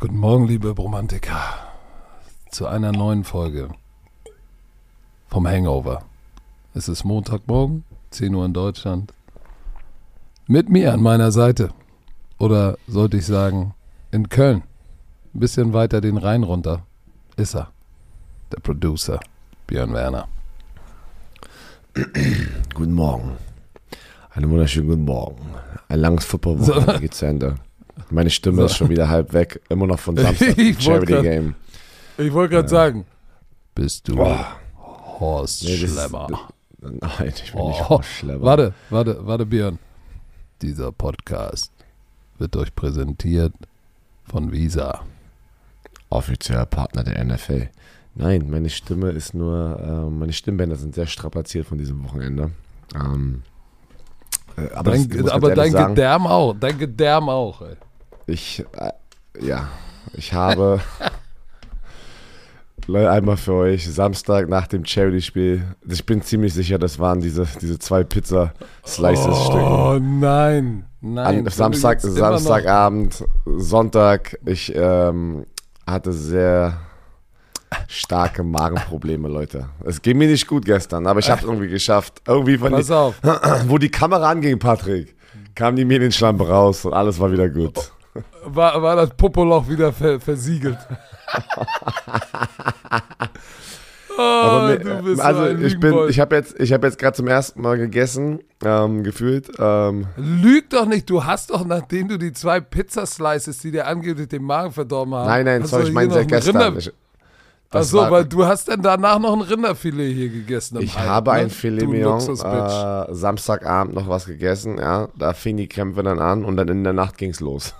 Guten Morgen, liebe Bromantiker, zu einer neuen Folge vom Hangover. Es ist Montagmorgen, 10 Uhr in Deutschland. Mit mir an meiner Seite. Oder sollte ich sagen, in Köln. Ein bisschen weiter den Rhein runter. Ist er. Der Producer, Björn Werner. Guten Morgen. Einen wunderschönen guten Morgen. Ein langes Footballwochenende So. geht zu Ende. Meine Stimme So. ist schon wieder halb weg. Immer noch von Samstag. Charity grad- Game. Ich wollte gerade sagen, bist du Boah. Horst Nee, das ist- Schlemmer? Nein, ich bin nicht Oh, Horschlepper. Warte, warte, warte, Björn. Dieser Podcast wird euch präsentiert von Visa. Offizieller Partner der NFL. Nein, meine Stimme ist nur, äh, meine Stimmbänder sind sehr strapaziert von diesem Wochenende. Ähm, äh, aber das, Dein, muss aber dein sagen, Gedärm auch, dein Gedärm auch. Ey. Ich, äh, ja, ich habe Leute, einmal für euch Samstag nach dem Charity-Spiel. Ich bin ziemlich sicher, das waren diese, diese zwei Pizza-Slices-Stücken. Oh nein, nein. An Samstag, Samstagabend, Sonntag. Ich ähm, hatte sehr starke Magenprobleme, Leute. Es ging mir nicht gut gestern, aber ich habe es irgendwie geschafft. Irgendwie von Pass die, auf, wo die Kamera anging, Patrick, kam die Medienschlampe raus und alles war wieder gut. War, war das Popoloch wieder ver, versiegelt. oh, Aber mir- du bist also ich bin, ich habe jetzt, ich habe jetzt gerade zum ersten Mal gegessen, ähm, gefühlt. Ähm, Lüg doch nicht, du hast doch, nachdem du die zwei Pizzaslices, die dir angeblich den Magen verdorben haben. nein, nein, sorry, ich meine seit gestern. Rinder- Ich, Ach das so, war- weil du hast dann danach noch ein Rinderfilet hier gegessen. ich Ei, habe ne? ein Filet Du Mignon äh, Samstagabend noch was gegessen, ja. Da fingen die Krämpfe dann an und dann in der Nacht ging's los.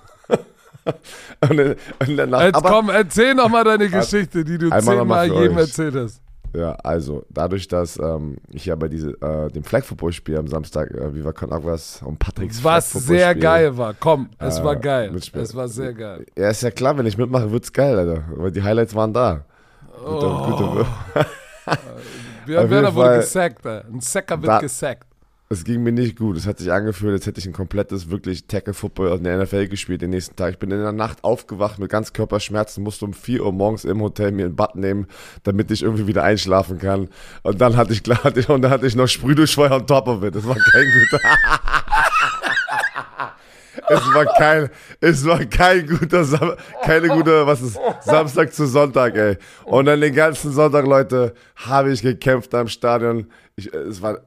und der Nacht, Jetzt aber, komm, erzähl noch mal deine Geschichte, die du zehnmal jedem euch. erzählt hast. ja, also dadurch, dass ähm, ich ja bei diese, äh, dem Flag Football Spiel am Samstag, äh, Viva Con Aguas und Patricks Was sehr geil war. Komm, es Äh, war geil. mitspielen. Es war sehr geil. Ja, ist ja klar, wenn ich mitmache, wird's geil, Alter. Weil die Highlights waren da. Gute, Oh. gute, Björn Auf Werner wurde gesackt. ey. Ein Sacker wird Da- gesackt. Es ging mir nicht gut. Es hat sich angefühlt, als hätte ich ein komplettes, wirklich Tackle-Football in der NFL gespielt den nächsten Tag. Ich bin in der Nacht aufgewacht mit ganz Körperschmerzen, musste um 4 Uhr morgens im Hotel mir ein Bad nehmen, damit ich irgendwie wieder einschlafen kann. Und dann hatte ich klar, und dann hatte ich noch Sprühduschfeuer on top of it. Das war kein guter. es war kein, es war kein guter, Sam keine gute, was ist, Samstag zu Sonntag, ey. Und dann den ganzen Sonntag, Leute, habe ich gekämpft am Stadion. Ich, es war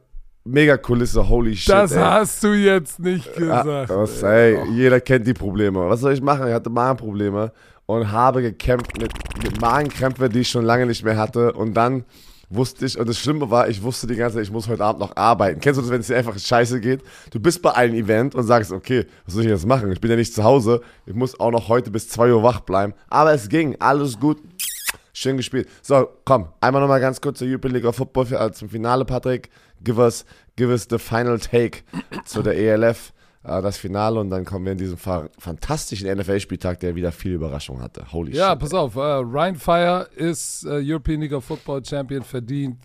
mega Kulisse, holy shit, Das ey. hast du jetzt nicht Ja, gesagt. was, ey, jeder kennt die Probleme. Was soll ich machen? Ich hatte Magenprobleme und habe gekämpft mit, mit Magenkrämpfe, die ich schon lange nicht mehr hatte. Und dann wusste ich, und das Schlimme war, ich wusste die ganze Zeit, ich muss heute Abend noch arbeiten. Kennst du das, wenn es dir einfach scheiße geht? Du bist bei einem Event und sagst, okay, was soll ich jetzt machen? Ich bin ja nicht zu Hause. Ich muss auch noch heute bis 2 Uhr wach bleiben. Aber es ging, alles gut. Schön gespielt. So, komm, einmal nochmal ganz kurz zur European League of Football für, äh, zum Finale, Patrick. Give us, give us the final take zu der ELF, äh, das Finale und dann kommen wir in diesen fa fantastischen NFL-Spieltag, der wieder viel Überraschung hatte. Holy Ja, shit. pass auf. Äh, Ryan Fire ist äh, European League of Football Champion verdient.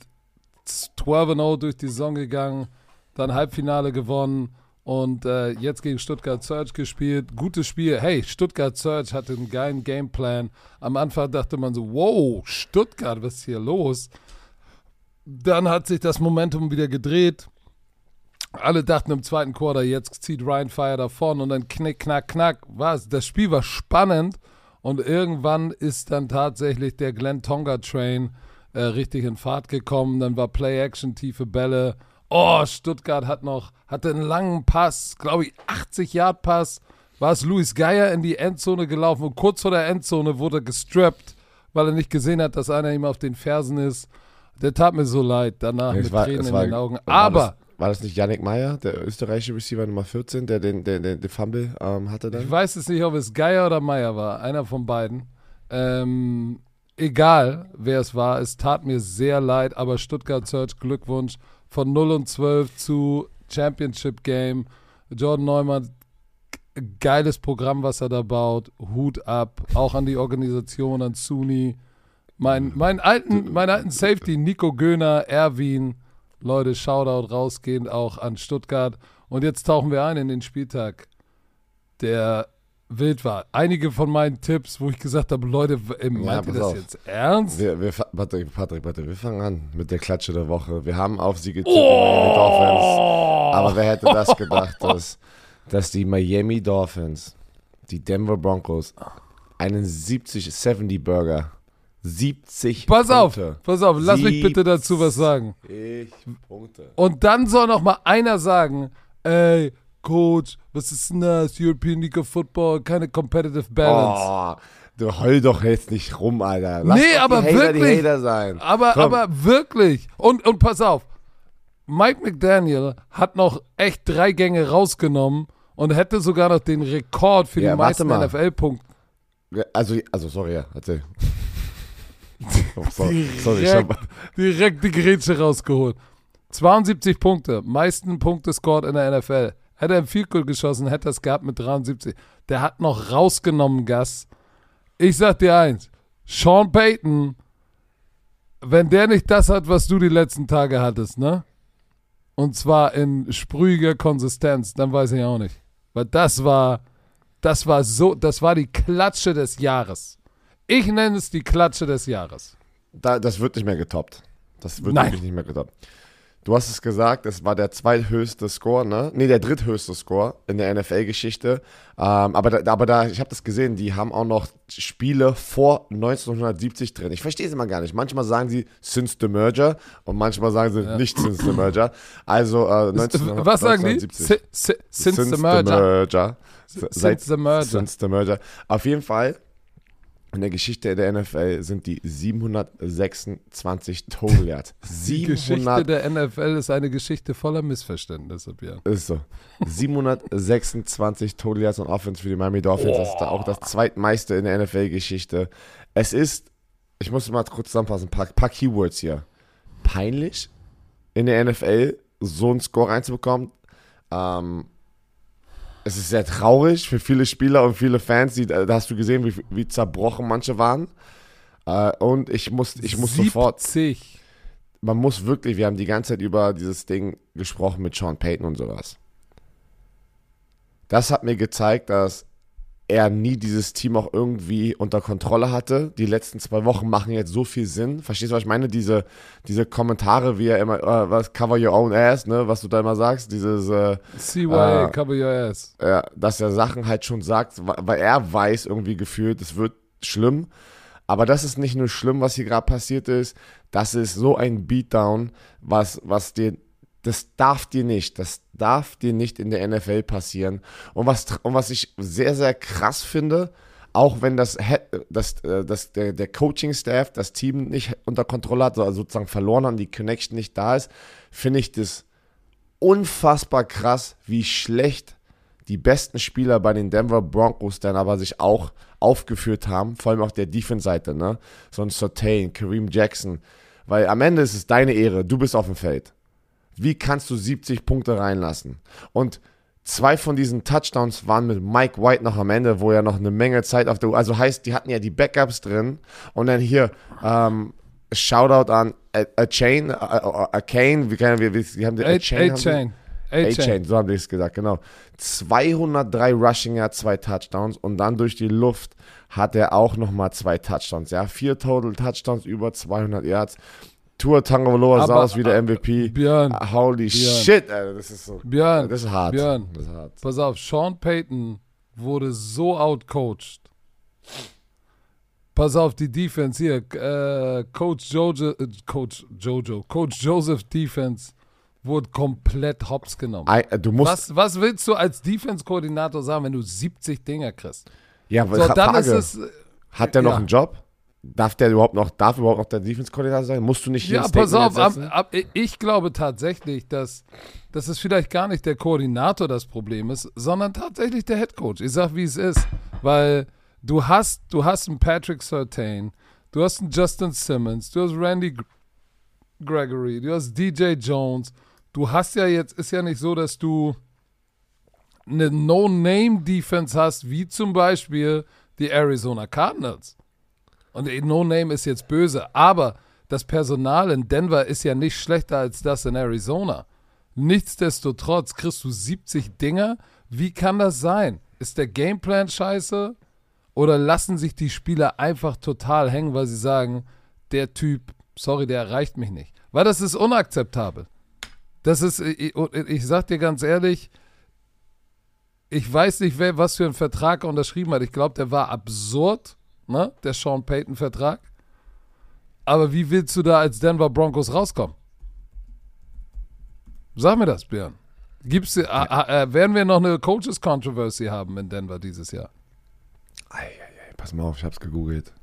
12-0 durch die Saison gegangen, dann Halbfinale gewonnen und äh, jetzt gegen Stuttgart Surge gespielt. Gutes Spiel. Hey, Stuttgart Surge hatte einen geilen Gameplan. Am Anfang dachte man so, wow, Stuttgart, was ist hier los? Dann hat sich das Momentum wieder gedreht. Alle dachten im zweiten Quarter, jetzt zieht Ryan Fire davon und dann knick, knack, knack. Was? Das Spiel war spannend und irgendwann ist dann tatsächlich der Glenn Tonga Train äh, richtig in Fahrt gekommen. Dann war Play-Action, tiefe Bälle. Oh, Stuttgart hat noch, hatte einen langen Pass, glaube ich, 80-Yard-Pass. War es Luis Geier in die Endzone gelaufen und kurz vor der Endzone wurde er gestrappt, weil er nicht gesehen hat, dass einer ihm auf den Fersen ist. Der tat mir so leid, danach Es mit war- Tränen es in war- den Augen. war Aber Das, war das nicht Yannick Meyer, der österreichische Receiver Nummer 14, der den, den, den, den Fumble ähm, hatte dann? Ich weiß es nicht, ob es Geier oder Meier war, einer von beiden. Ähm, egal, wer es war, es tat mir sehr leid, aber Stuttgart Search, Glückwunsch von 0 und 12 zu Championship Game. Jordan Neumann, geiles Programm, was er da baut. Hut ab, auch an die Organisation, an Suni. Mein, mein alten, meinen alten Safety, Nico Göhner, Erwin. Leute, Shoutout rausgehend auch an Stuttgart. Und jetzt tauchen wir ein in den Spieltag der wild war. Einige von meinen Tipps, wo ich gesagt habe, Leute, w- meint ihr pass das auf. jetzt ernst? Wir, wir, Patrick, Patrick, Patrick, wir fangen an mit der Klatsche der Woche. Wir haben auf sie getippt, Miami Dolphins. Aber wer hätte das gedacht, dass, dass die Miami Dolphins, die Denver Broncos, einen 70-70 Burger, 70 Pass auf, Punkte, pass auf, lass mich bitte dazu was sagen. 70 Punkte. Und dann soll noch mal einer sagen, ey, Coach, was ist denn das? European League of Football, keine competitive balance. Oh, du heul doch jetzt nicht rum, Alter. Lass Nee, aber Hater wirklich. Aber, Komm. aber wirklich. Und, und pass auf. Mike McDaniel hat noch echt drei Gänge rausgenommen und hätte sogar noch den Rekord für Ja, die meisten. NFL-Punkte. Also, also sorry, ja, erzähl. oh, sorry, sorry, ich hab, Direkt, direkt die Grätsche rausgeholt. 72 Punkte, meisten Punkte scored in der NFL. Hätte er ein Field Goal geschossen, hätte er es gehabt mit 73. Der hat noch rausgenommen, Gas. Ich sag dir eins, Sean Payton, wenn der nicht das hat, was du die letzten Tage hattest, ne? Und zwar in sprühiger Konsistenz, dann weiß ich auch nicht. Weil das war, das war so, das war die Klatsche des Jahres. Ich nenne es die Klatsche des Jahres. da, das wird nicht mehr getoppt. Das wird Nein. wirklich nicht mehr getoppt. Du hast es gesagt, es war der zweithöchste Score, ne? Nee, der dritthöchste Score in der NFL-Geschichte. Ähm, aber da, aber da, ich habe das gesehen, die haben auch noch Spiele vor 1970 drin. Ich verstehe es immer gar nicht. Manchmal sagen sie since the merger und manchmal sagen sie nicht since the merger. Also äh, 19, Was sagen die? 1970. Si si since, the merger. merger. Since Seit- the merger. Since the merger. Auf jeden Fall, in der Geschichte der NFL sind die 726 Total Yards. Die Geschichte 700 der NFL ist eine Geschichte voller Missverständnisse, Björn. ist so. 726 Total Yards und Offense für die Miami Dolphins. Das ist da auch das zweitmeiste in der NFL-Geschichte. Es ist, ich muss mal kurz zusammenfassen, ein paar, paar Keywords hier. Peinlich in der NFL so einen Score reinzubekommen. Ähm, es ist sehr traurig für viele Spieler und viele Fans. Die, da hast du gesehen, wie, wie zerbrochen manche waren. Äh, und ich muss, ich muss sofort 70. man muss wirklich, wir haben die ganze Zeit über dieses Ding gesprochen mit Sean Payton und sowas. Das hat mir gezeigt, dass er nie dieses Team auch irgendwie unter Kontrolle hatte. Die letzten zwei Wochen machen jetzt so viel Sinn. Verstehst du, was ich meine? Diese, diese Kommentare, wie er immer, äh, was, cover your own ass, ne, was du da immer sagst, dieses, äh, CY, Äh, cover your ass. ja, dass er Sachen halt schon sagt, weil er weiß irgendwie gefühlt, es wird schlimm. Aber das ist nicht nur schlimm, was hier gerade passiert ist. Das ist so ein Beatdown, was, was dir, das darf dir nicht, das darf dir nicht in der NFL passieren. Und was, und was ich sehr, sehr krass finde, auch wenn das, Head- das, äh, das, der, der Coaching-Staff das Team nicht unter Kontrolle hat, also sozusagen verloren haben, die Connection nicht da ist, finde ich das unfassbar krass, wie schlecht die besten Spieler bei den Denver Broncos dann aber sich auch aufgeführt haben, vor allem auf der Defense-Seite, ne? So ein Sortain, Kareem Jackson. Weil am Ende ist es deine Ehre, du bist auf dem Feld. Wie kannst du 70 Punkte reinlassen? Und zwei von diesen Touchdowns waren mit Mike White noch am Ende, wo er noch eine Menge Zeit auf der Uhr, also heißt, die hatten ja die Backups drin und dann hier, ähm, Shoutout an A, A Chain, A, A, A Kane, wie, kann, wie, wie, haben die A- haben die- A-Chain. A-Chain, A-Chain. so haben die es gesagt, genau. 203 Rushing Yards, zwei Touchdowns und dann durch die Luft hat er auch nochmal zwei Touchdowns, ja. Vier Total Touchdowns, über 200 Yards. Tour Tagovailoa sah Aber- aus wie der MVP. Björn, Holy Björn. shit, Alter, das ist so. Björn, Das ist hart. Björn. Das ist hart. pass auf, Sean Payton wurde so outcoached. Pass auf, die Defense hier, äh, Coach Jojo, äh, Coach Jojo, Coach Joseph Defense wurde komplett hops genommen. Ei, äh, du musst, Was, was willst du als Defense-Koordinator sagen, wenn du 70 Dinger kriegst? ja, So, Frage, dann ist es. äh, hat der noch ja. einen Job? Darf der überhaupt noch, darf überhaupt noch der Defense-Koordinator sein? Musst du nicht hier Ja, pass auf, ab, ab, ich glaube tatsächlich, dass, dass es vielleicht gar nicht der Koordinator das Problem ist, sondern tatsächlich der Headcoach. Ich sag, wie es ist, weil du hast, du hast einen Patrick Surtain, du hast einen Justin Simmons, du hast Randy Gr- Gregory, du hast DJ Jones. Du hast ja jetzt, ist ja nicht so, dass du eine No-Name-Defense hast, wie zum Beispiel die Arizona Cardinals. Und die No-Name ist jetzt böse, aber das Personal in Denver ist ja nicht schlechter als das in Arizona. Nichtsdestotrotz kriegst du 70 Dinger. Wie kann das sein? Ist der Gameplan scheiße? Oder lassen sich die Spieler einfach total hängen, weil sie sagen, der Typ, sorry, der erreicht mich nicht. Weil das ist unakzeptabel. Das ist, ich, ich sag dir ganz ehrlich, ich weiß nicht, wer, was für einen Vertrag er unterschrieben hat. Ich glaube, der war absurd, ne? der Sean Payton-Vertrag. Aber wie willst du da als Denver Broncos rauskommen? Sag mir das, Björn. Gibt's, äh, äh, werden wir noch eine Coaches Controversy haben in Denver dieses Jahr? Ei, ei, ei, pass mal auf, ich hab's gegoogelt.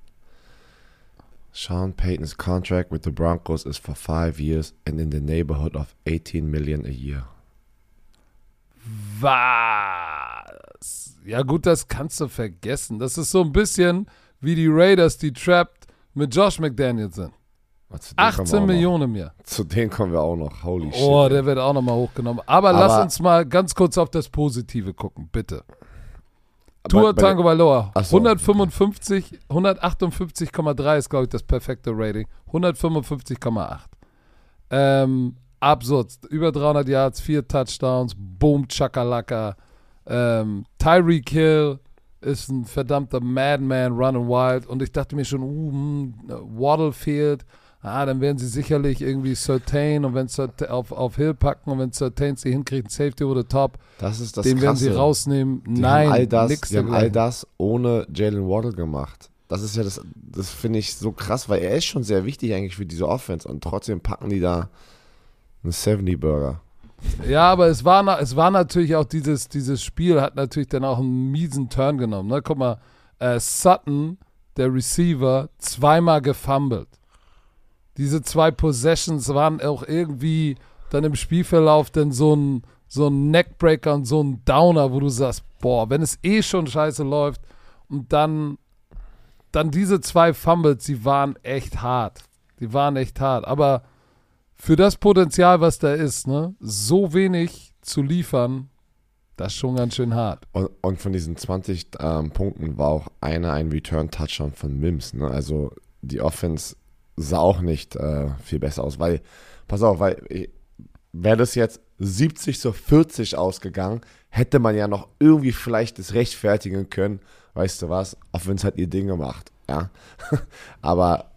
Sean Payton's contract with the Broncos is for five years and in the neighborhood of 18 million a year. Was? Ja, gut, das kannst du vergessen. Das ist so ein bisschen wie die Raiders, die trapped mit Josh McDaniels sind. 18 Millionen mehr. Zu denen kommen wir auch noch. Holy shit. Oh, der wird auch nochmal hochgenommen. Aber, Aber, lass uns mal ganz kurz auf das Positive gucken, bitte. Tour Tango Valor. So. 155, 158,3 ist, glaube ich, das perfekte Rating. 155,8. Ähm, absurd. Über 300 Yards, vier Touchdowns, Boom, Chakalaka. Ähm, Tyreek Hill ist ein verdammter Madman, running wild. Und ich dachte mir schon, uh, hm, Waddle fehlt. Ah, dann werden sie sicherlich irgendwie Certain und wenn auf, auf Hill packen und wenn Certain sie hinkriegen, Safety oder Top, das ist das den Krasse. werden sie rausnehmen. Die Nein, haben all das, nix die haben all das ohne Jalen Waddle gemacht. Das ist ja das, das finde ich so krass, weil er ist schon sehr wichtig eigentlich für diese Offense und trotzdem packen die da einen 70 Burger. Ja, aber es war, es war natürlich auch dieses, dieses Spiel, hat natürlich dann auch einen miesen Turn genommen. Ne? Guck mal, äh, Sutton, der Receiver, zweimal gefumbled. Diese zwei Possessions waren auch irgendwie dann im Spielverlauf dann so ein, so ein Neckbreaker und so ein Downer, wo du sagst, boah, wenn es eh schon scheiße läuft und dann, dann diese zwei Fumbles, die waren echt hart. Die waren echt hart. Aber für das Potenzial, was da ist, ne, so wenig zu liefern, das ist schon ganz schön hart. Und, und von diesen 20 ähm, Punkten war auch einer ein Return-Touchdown von Mims. Ne? Also die Offense sah auch nicht äh, viel besser aus, weil, pass auf, weil wäre das jetzt 70 zu 40 ausgegangen, hätte man ja noch irgendwie vielleicht das rechtfertigen können, weißt du was, Offense hat ihr Ding gemacht, ja. Aber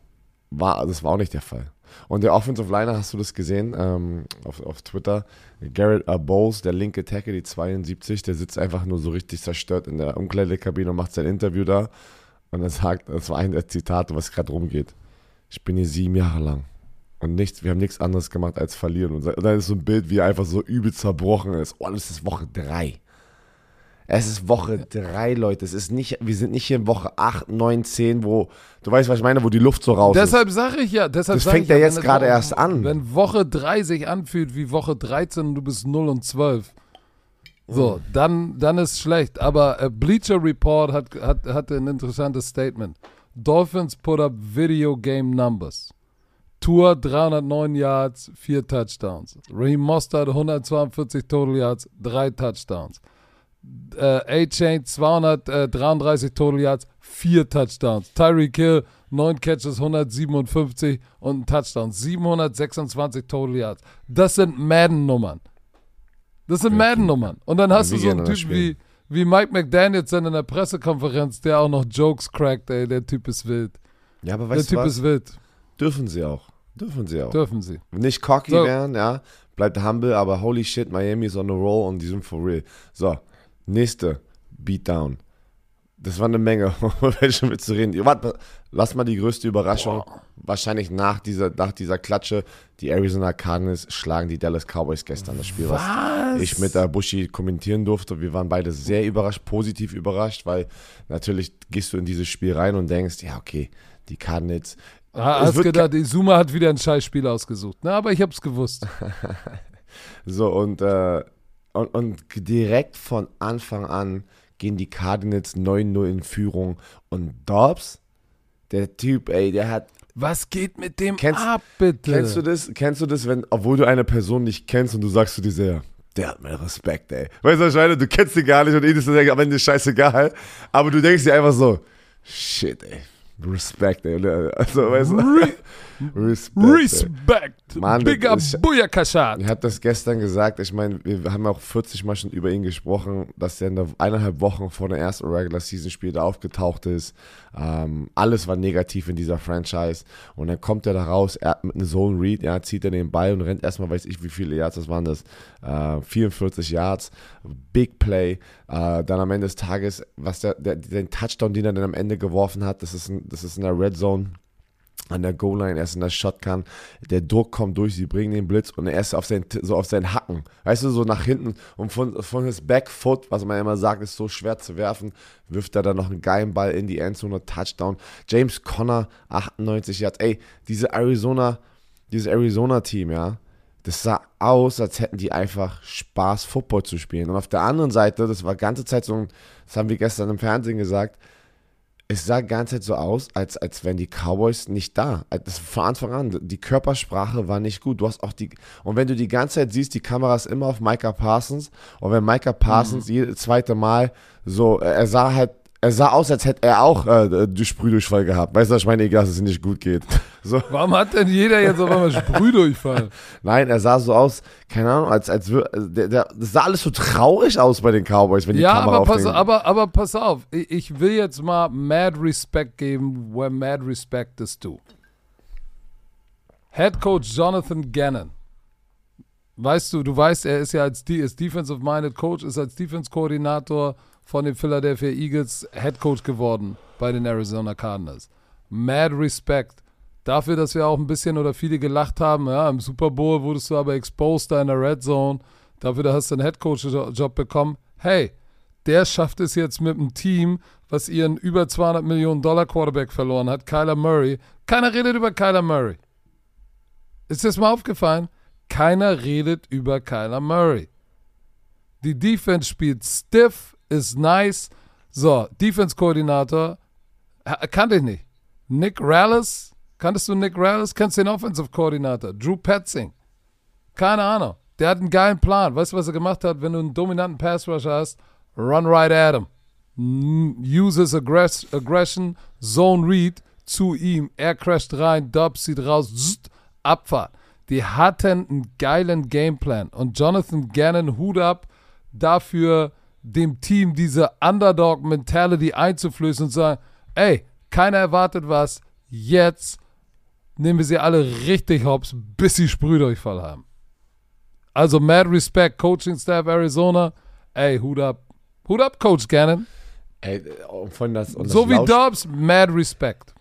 war, das war auch nicht der Fall. Und der Offensive Liner, hast du das gesehen ähm, auf, auf Twitter? Garrett uh, Bowles, der linke Tackle, die 72, der sitzt einfach nur so richtig zerstört in der Umkleidekabine und macht sein Interview da. Und er sagt, das war ein der Zitate, was gerade rumgeht. Ich bin hier sieben Jahre lang. Und nichts, wir haben nichts anderes gemacht als verlieren. Und dann ist so ein Bild, wie er einfach so übel zerbrochen ist. Oh, das ist Woche drei. Es ist Woche drei, Leute. Es ist nicht, wir sind nicht hier in Woche 8, 9, 10, wo, du weißt, was ich meine, wo die Luft so raus deshalb ist. Deshalb sage ich ja, deshalb Das fängt ja jetzt gerade erst an. Wenn Woche 3 sich anfühlt wie Woche 13 und du bist 0 und 12. So, dann, dann ist schlecht. Aber äh, Bleacher Report hat, hat, hatte ein interessantes Statement. Dolphins put up video game numbers. Tour 309 Yards, 4 Touchdowns. Raheem Mostert 142 Total Yards, 3 Touchdowns äh, A-Chain 233 Total Yards, 4 Touchdowns. Tyreek Hill 9 Catches, 157 und ein Touchdown. 726 Total Yards. Das sind Madden-Nummern. Das sind Madden-Nummern. Und dann hast du so einen Typ wie, wie Mike McDaniels dann in der Pressekonferenz, der auch noch Jokes crackt, ey. Der Typ ist wild. Ja, aber weißt der Typ was? ist wild. Dürfen sie auch. Dürfen sie auch. Dürfen sie. Nicht cocky so. werden, ja. Bleibt humble, aber holy shit, Miami ist on a roll und die sind for real. So, Nächste Beatdown. Das war eine Menge, welche mit zu reden. Warte, lass mal die größte Überraschung. Boah. Wahrscheinlich nach dieser, nach dieser Klatsche. Die Arizona Cardinals schlagen die Dallas Cowboys gestern das Spiel, was, was ich mit der Bushi kommentieren durfte. Wir waren beide sehr überrascht, positiv überrascht, weil natürlich gehst du in dieses Spiel rein und denkst, ja, okay, die Cardinals. Ah, hast gedacht, die Zuma hat wieder ein Scheißspiel ausgesucht. Na, aber ich hab's gewusst. so, und äh, und, und direkt von Anfang an gehen die Cardinals 9-0 in Führung. Und Dobbs, der Typ, ey, der hat. Was geht mit dem kennst, ab, bitte? Kennst du das? Kennst du das, wenn, obwohl du eine Person nicht kennst und du sagst zu dir sehr, der hat mir Respekt, ey. Weißt du, wahrscheinlich, du kennst ihn gar nicht und ihn ist das am Ende scheißegal. Aber du denkst dir einfach so, shit, ey. Respekt, ey. Also, weißt du. Respekt. Respect. Mann, Bigger das ist- Booyakashat. Ich habe das gestern gesagt. Ich meine, wir haben auch 40 Mal schon über ihn gesprochen, dass er in der eineinhalb Wochen vor dem ersten Regular Season Spiel da aufgetaucht ist. Ähm, alles war negativ in dieser Franchise. Und dann kommt er da raus, er hat mit einem Zone Read, ja, zieht er den Ball und rennt erstmal, weiß ich, wie viele Yards das waren, das äh, 44 Yards, Big Play. Äh, dann am Ende des Tages, was der, der, den Touchdown, den er dann am Ende geworfen hat, das ist, ein, das ist in der Red Zone an der Goal-Line, er ist in der Shotgun, der Druck kommt durch, sie bringen den Blitz und er ist auf seinen, so auf seinen Hacken, weißt du, so nach hinten und von, von his Backfoot, was man immer sagt, ist so schwer zu werfen, wirft er dann noch einen geilen Ball in die Endzone, Touchdown. James Conner, 98 Yards, ey, diese Arizona, dieses Arizona-Team, ja, das sah aus, als hätten die einfach Spaß, Football zu spielen. Und auf der anderen Seite, das war ganze Zeit so, ein- das haben wir gestern im Fernsehen gesagt, es sah die ganze Zeit so aus, als, als wären die Cowboys nicht da. Das von Anfang an. Die Körpersprache war nicht gut. Du hast auch die. Und wenn du die ganze Zeit siehst, die Kamera ist immer auf Micah Parsons. Und wenn Micah Parsons jedes zweite Mal so, er sah halt, er sah aus, als hätte er auch äh, die Sprühdurchfall gehabt. Weißt du, ich meine, egal, dass es ihm nicht gut geht. So. Warum hat denn jeder jetzt auf einmal Sprühdurchfall? Nein, er sah so aus, keine Ahnung, als, als wür- also der, der, das sah alles so traurig aus bei den Cowboys, wenn die ja, Kamera aber pass, aber, aber pass auf. Ich, ich will jetzt mal mad Respect geben, where mad respect is due. Head Coach Jonathan Gannon. Weißt du, du weißt, er ist ja als ist Defensive-Minded Coach, ist als Defense-Koordinator von den Philadelphia Eagles Head Coach geworden bei den Arizona Cardinals. Mad Respect. Dafür, dass wir auch ein bisschen oder viele gelacht haben, ja, im Super Bowl wurdest du aber exposed da in der Red Zone. Dafür, da hast du einen Head Coach-Job bekommen. Hey, der schafft es jetzt mit einem Team, was ihren über 200 Millionen Dollar Quarterback verloren hat, Kyler Murray. Keiner redet über Kyler Murray. Ist das mal aufgefallen? Keiner redet über Kyler Murray. Die Defense spielt stiff, ist nice. So, Defense-Koordinator, kannte ich nicht. Nick Rallis, kanntest du Nick Rallis? Kennst du den Offensive-Koordinator? Drew Petzing. Keine Ahnung. Der hat einen geilen Plan. Weißt du, was er gemacht hat? Wenn du einen dominanten Pass-Rusher hast, run right at him. Uses aggress aggression, zone read zu ihm. Er crasht rein, Dobbs sieht raus, zzzt, Abfahrt. Die hatten einen geilen Gameplan. Und Jonathan Gannon, Hut ab dafür, dem Team diese Underdog-Mentality einzuflößen und sagen, ey, keiner erwartet was, jetzt nehmen wir sie alle richtig hops, bis sie Sprühdurchfall haben. Also mad respect, Coaching Staff Arizona. Ey, Hut ab. Hut ab, Coach Gannon. Ey, von das, und das So wie Lausch- Dobbs, mad respect.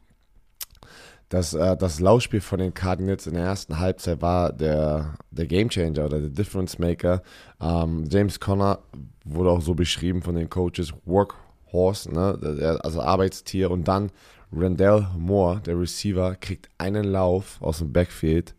Das, äh, das Laufspiel von den Cardinals in der ersten Halbzeit war der, der Gamechanger oder der Difference Maker. Ähm, James Conner wurde auch so beschrieben von den Coaches, Workhorse, ne? also Arbeitstier. Und dann Randall Moore, der Receiver, kriegt einen Lauf aus dem Backfield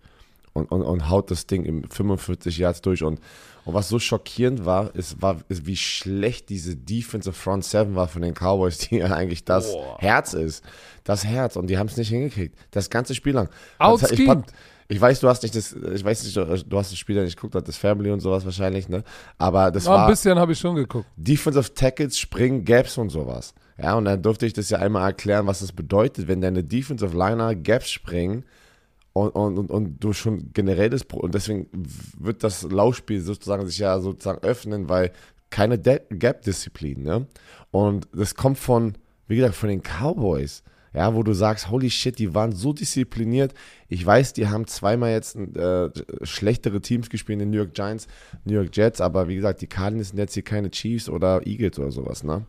und, und, und haut das Ding im 45 Yards durch. Und, und was so schockierend war, ist, war, ist, wie schlecht diese Defensive Front Seven war von den Cowboys, die ja eigentlich das Herz ist. Das Herz. Und die haben es nicht hingekriegt. Das ganze Spiel lang. Das- ich, ich weiß, du hast nicht das, ich weiß nicht, du hast das Spiel ja nicht geguckt, das Family und sowas wahrscheinlich, ne? Aber das Ja, ein war bisschen habe ich schon geguckt. Defensive Tackles, Springen, Gaps und sowas. Ja, und dann durfte ich das ja einmal erklären, was das bedeutet, wenn deine Defensive Liner Gaps springen und, und, und, und du schon generell das und deswegen wird das Laufspiel sozusagen sich ja sozusagen öffnen, weil keine Gap-Disziplin, ne? Und das kommt von, wie gesagt, von den Cowboys. Ja, wo du sagst, holy shit, die waren so diszipliniert. Ich weiß, die haben zweimal jetzt äh, schlechtere Teams gespielt, den New York Giants, New York Jets, aber wie gesagt, die Cardinals sind jetzt hier keine Chiefs oder Eagles oder sowas, ne?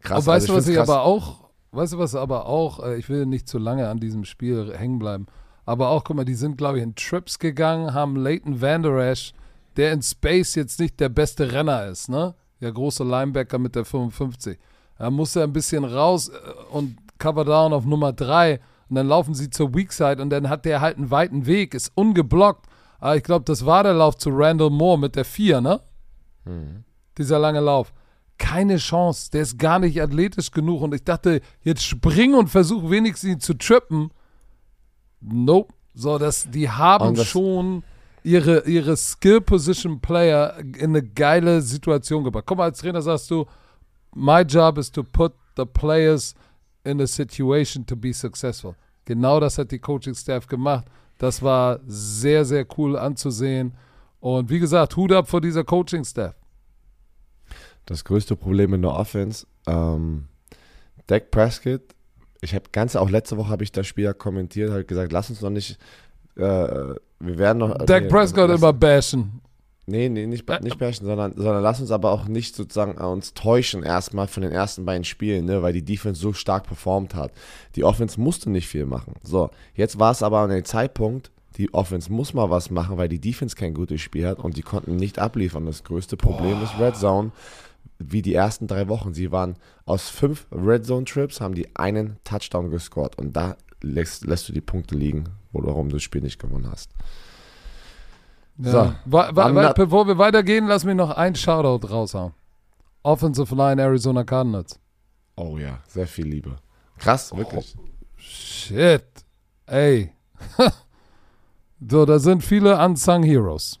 Krass. Aber weißt du, also was ich krass. aber auch, weißt du, was aber auch, äh, ich will nicht zu lange an diesem Spiel hängen bleiben, aber auch, guck mal, die sind, glaube ich, in Trips gegangen, haben Leighton Van Der Esch, der in Space jetzt nicht der beste Renner ist, ne? Der große Linebacker mit der 55. Da muss er ein bisschen raus äh, und Cover Down auf Nummer 3 und dann laufen sie zur Weak Side und dann hat der halt einen weiten Weg, ist ungeblockt. Aber ich glaube, das war der Lauf zu Randall Moore mit der 4, ne? Dieser lange Lauf. Keine Chance. Der ist gar nicht athletisch genug. Und ich dachte, jetzt spring und versuch wenigstens ihn zu trippen. Nope. So, das, die haben das- schon ihre, ihre Skill-Position-Player in eine geile Situation gebracht. Guck mal, als Trainer sagst du, my job is to put the players in a situation to be successful. Genau das hat die Coaching-Staff gemacht. Das war sehr, sehr cool anzusehen. Und wie gesagt, Hut ab vor dieser Coaching-Staff. Das größte Problem in der Offense, ähm, Dak Prescott, ich habe ganz, auch letzte Woche habe ich das Spiel ja kommentiert, halt gesagt, lass uns noch nicht, äh, wir werden noch. Dak nee, Prescott lass- immer bashen. Nee, nee, nicht, nicht bashen, sondern, sondern lass uns aber auch nicht sozusagen äh, uns täuschen erstmal von den ersten beiden Spielen, ne, weil die Defense so stark performt hat. Die Offense musste nicht viel machen. So, jetzt war es aber an dem Zeitpunkt, die Offense muss mal was machen, weil die Defense kein gutes Spiel hat und die konnten nicht abliefern. Das größte Problem ist Red Zone, wie die ersten drei Wochen. Sie waren aus fünf Red Zone Trips, haben die einen Touchdown gescored und da lässt, lässt du die Punkte liegen, warum du das Spiel nicht gewonnen hast. Ja. So. Wa wa bevor wir weitergehen, lass mich noch ein Shoutout raushauen. Offensive Line Arizona Cardinals. Oh ja, sehr viel Liebe. Krass, wirklich. Shit. Ey. so, da sind viele Unsung Heroes.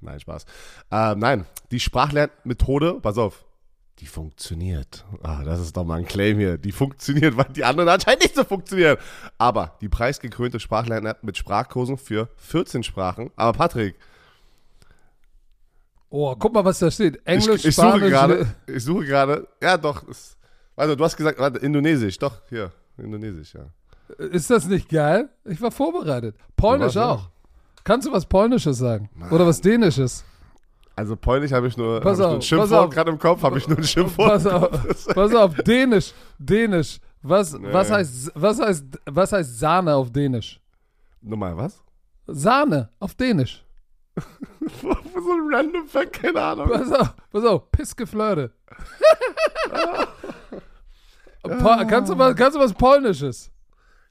Nein, Spaß. Ähm, nein, die Sprachlernmethode, pass auf, die funktioniert. Ah, das ist doch mal ein Claim hier. Die funktioniert, weil die anderen anscheinend nicht so funktionieren. Aber die preisgekrönte Sprachlern-App mit Sprachkursen für 14 Sprachen. Aber Patrick, Oh, guck mal, was da steht. Englisch, ich, ich suche Spanisch. gerade, ich suche gerade, ja doch, ist, also du hast gesagt, warte, Indonesisch, doch, hier, Indonesisch, ja. Ist das nicht geil? Ich war vorbereitet. Polnisch auch. Kannst du was Polnisches sagen? Oder was Dänisches? Also Polnisch habe ich nur, hab ich nur ein Schimpfwort gerade im Kopf, habe ich nur ein Schimpfwort. Pass auf, pass auf, Dänisch, Dänisch. Was, was, Nee. heißt, was, heißt, was heißt Sahne auf Dänisch? Nochmal, was? Sahne auf Dänisch. so ein random Fact, keine Ahnung. Pass auf, pass auf, Pissgeflirte. Kannst, du was, kannst du was Polnisches?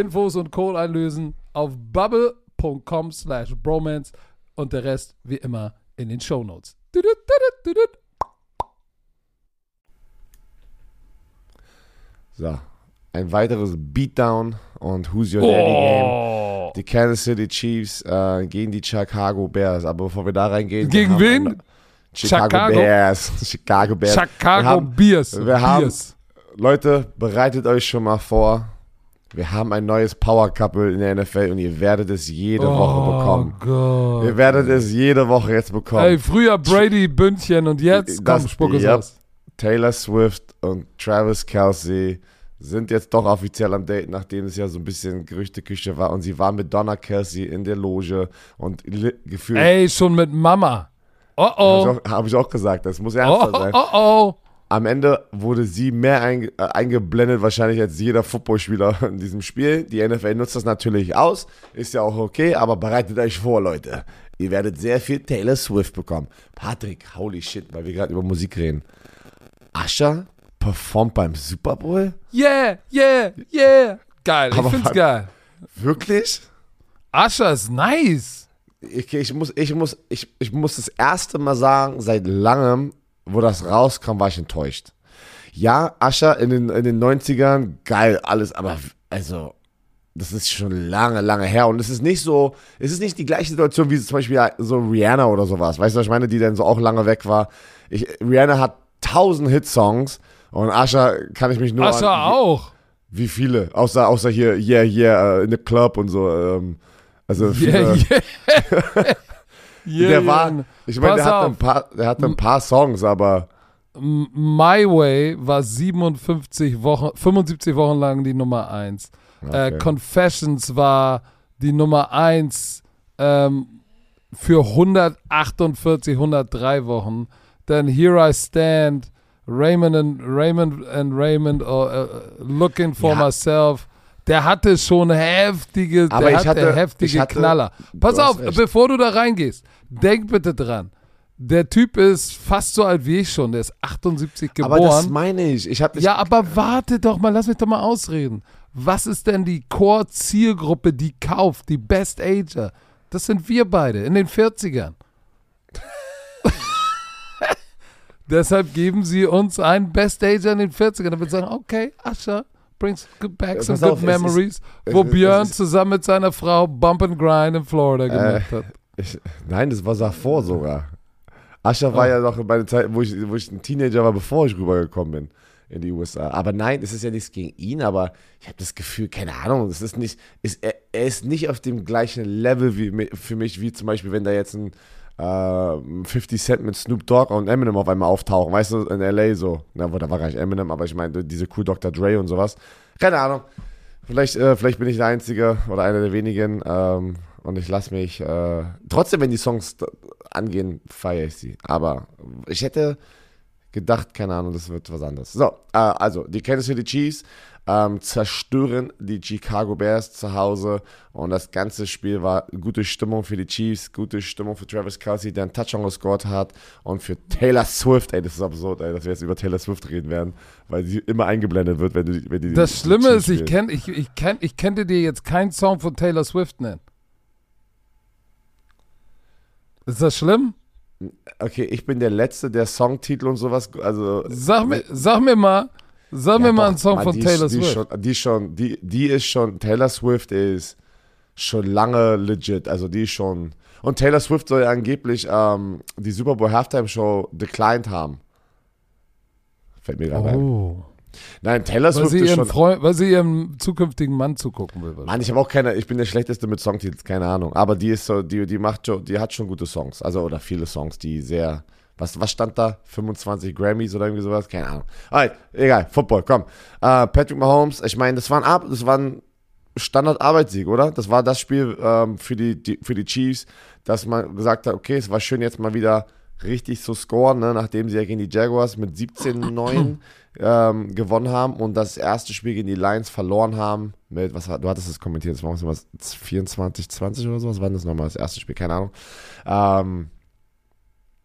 Infos und Code einlösen auf bubble.com slash bromance und der Rest wie immer in den düdüt, düdüt. So. Ein weiteres Beatdown und Who's Your Daddy Game. Oh. Die Kansas City Chiefs äh, gegen die Chicago Bears. Aber bevor wir da reingehen. Gegen wen? Chicago, Chicago? Bears. Chicago Bears. Chicago Wir haben- Beers. wir haben-. Leute, bereitet euch schon mal vor. Wir haben ein neues Power Couple in der NFL und ihr werdet es jede Woche bekommen. Oh Gott. Ihr werdet es jede Woche jetzt bekommen. Ey, früher Brady, Bündchen und jetzt, Das- komm, spuck es yep. aus. Taylor Swift und Travis Kelsey sind jetzt doch offiziell am Date, nachdem es ja so ein bisschen Gerüchteküche war. Und sie war mit Donna Kelsey in der Loge und gefühlt. Ey, schon mit Mama. Oh Habe oh. ich, auch- hab ich auch gesagt, das muss Oh ernster oh sein. oh oh. Am Ende wurde sie mehr einge äh, eingeblendet, wahrscheinlich als jeder Footballspieler in diesem Spiel. Die NFL nutzt das natürlich aus, ist ja auch okay, aber bereitet euch vor, Leute. Ihr werdet sehr viel Taylor Swift bekommen. Patrick, holy shit, weil wir gerade über Musik reden. Ascher performt beim Super Bowl? Yeah, yeah, yeah. Geil, ich Aber find's was- geil. Wirklich? Ascher ist nice. Ich, ich, muss, ich, muss, ich, ich muss das erste Mal sagen, seit langem, wo das rauskam, war ich enttäuscht. Ja, Ascher in den, in den 90ern, geil, alles, aber also, das ist schon lange, lange her. Und es ist nicht so, es ist nicht die gleiche Situation wie zum Beispiel so Rihanna oder sowas. Weißt du, was ich meine, die dann so auch lange weg war. Ich, Rihanna hat tausend Hitsongs und Ascher kann ich mich nur Ascher an, auch. Wie, wie viele? Außer, außer hier, yeah, yeah, äh, in the club und so. Ähm, also viele, yeah. yeah der war, yeah. ich meine, der auf. ein paar, der hatte ein paar Songs, aber My Way war 57 Wochen, 75 Wochen lang die Nummer 1. Äh, Okay. Confessions war die Nummer 1 ähm, für 148, 103 Wochen. Dann Here I Stand, Raymond and Raymond and Raymond, oh, äh, Looking for Ja. Myself. Der hatte schon heftige, Aber der ich hatte hatte- heftige hatte- Knaller. Pass auf, recht. bevor du da reingehst, denk bitte dran. Der Typ ist fast so alt wie ich schon. Der ist 78 aber das geboren. meine ich. Ich habe Ja, aber warte doch mal, lass mich doch mal ausreden. Was ist denn die Core-Zielgruppe, die kauft, die Best Ager? Das sind wir beide in den 40ern. Deshalb geben sie uns einen Best Ager in den 40ern, damit wir sagen, okay, Ascha brings back some pass good auf, es ist- memories, es wo ist- Björn ist- zusammen mit seiner Frau Bump and Grind in Florida gemacht hat. Ich, nein, das war davor sogar. Ascher war Oh. ja noch in meiner Zeit, wo ich, wo ich ein Teenager war, bevor ich rübergekommen bin in die USA. Aber nein, es ist ja nichts gegen ihn, aber ich habe das Gefühl, keine Ahnung, es ist nicht, ist, er, er ist nicht auf dem gleichen Level wie, für mich, wie zum Beispiel, wenn da jetzt ein äh, 50 Cent mit Snoop Dogg und Eminem auf einmal auftauchen, weißt du, in L.A. so. Na, wo da war gar nicht Eminem, aber ich meine, diese cool Dr. Dre und sowas. Keine Ahnung. Vielleicht, äh, vielleicht bin ich der Einzige oder einer der wenigen ähm, und ich lasse mich, äh, trotzdem, wenn die Songs angehen, feiere ich sie. Aber ich hätte gedacht, keine Ahnung, das wird was anderes. So, äh, also, die Kansas City Chiefs ähm, zerstören die Chicago Bears zu Hause und das ganze Spiel war gute Stimmung für die Chiefs, gute Stimmung für Travis Kelsey, der einen Touchdown gescored hat und für Taylor Swift, ey, das ist absurd, ey, dass wir jetzt über Taylor Swift reden werden, weil sie immer eingeblendet wird, wenn du wenn die Das die Schlimme Chiefs ist, ich, spielen. kenn, ich, ich, kenn, ich könnte dir jetzt keinen Song von Taylor Swift nennen. Ist das schlimm? Okay, ich bin der Letzte, der Songtitel und sowas, also Sag mir, sag mir mal, sag mir Ja, mal doch, einen Song Mann, von Taylor ist, Swift. Schon, die ist schon, die, die ist schon, Taylor Swift ist schon lange legit, also die ist schon, und Taylor Swift soll ja angeblich ähm, die Super Bowl Halftime Show declined haben. Fällt mir gerade ein. Nein, Taylor Weil Swift sie, ist schon, Freund, weil sie ihrem zukünftigen Mann zugucken will. Mann, ich habe auch keine, ich bin der Schlechteste mit Songtitels, keine Ahnung, aber die ist so, die, die macht schon, die hat schon gute Songs, also, oder viele Songs, die sehr, was, was stand da? 25 Grammys oder irgendwie sowas? Keine Ahnung. Alright, egal, Football, komm. Äh, Patrick Mahomes, ich meine, das war ein, Ab- das war ein Standard-Arbeitssieg, oder? Das war das Spiel ähm, für, die, die, für die Chiefs, dass man gesagt hat, okay, es war schön jetzt mal wieder richtig zu scoren, ne, nachdem sie ja gegen die Jaguars mit 17-9 ähm, gewonnen haben und das erste Spiel gegen die Lions verloren haben mit, was war, du hattest es kommentiert, das war was, 24, 20 oder so, was war das nochmal, das erste Spiel, keine Ahnung. Ähm,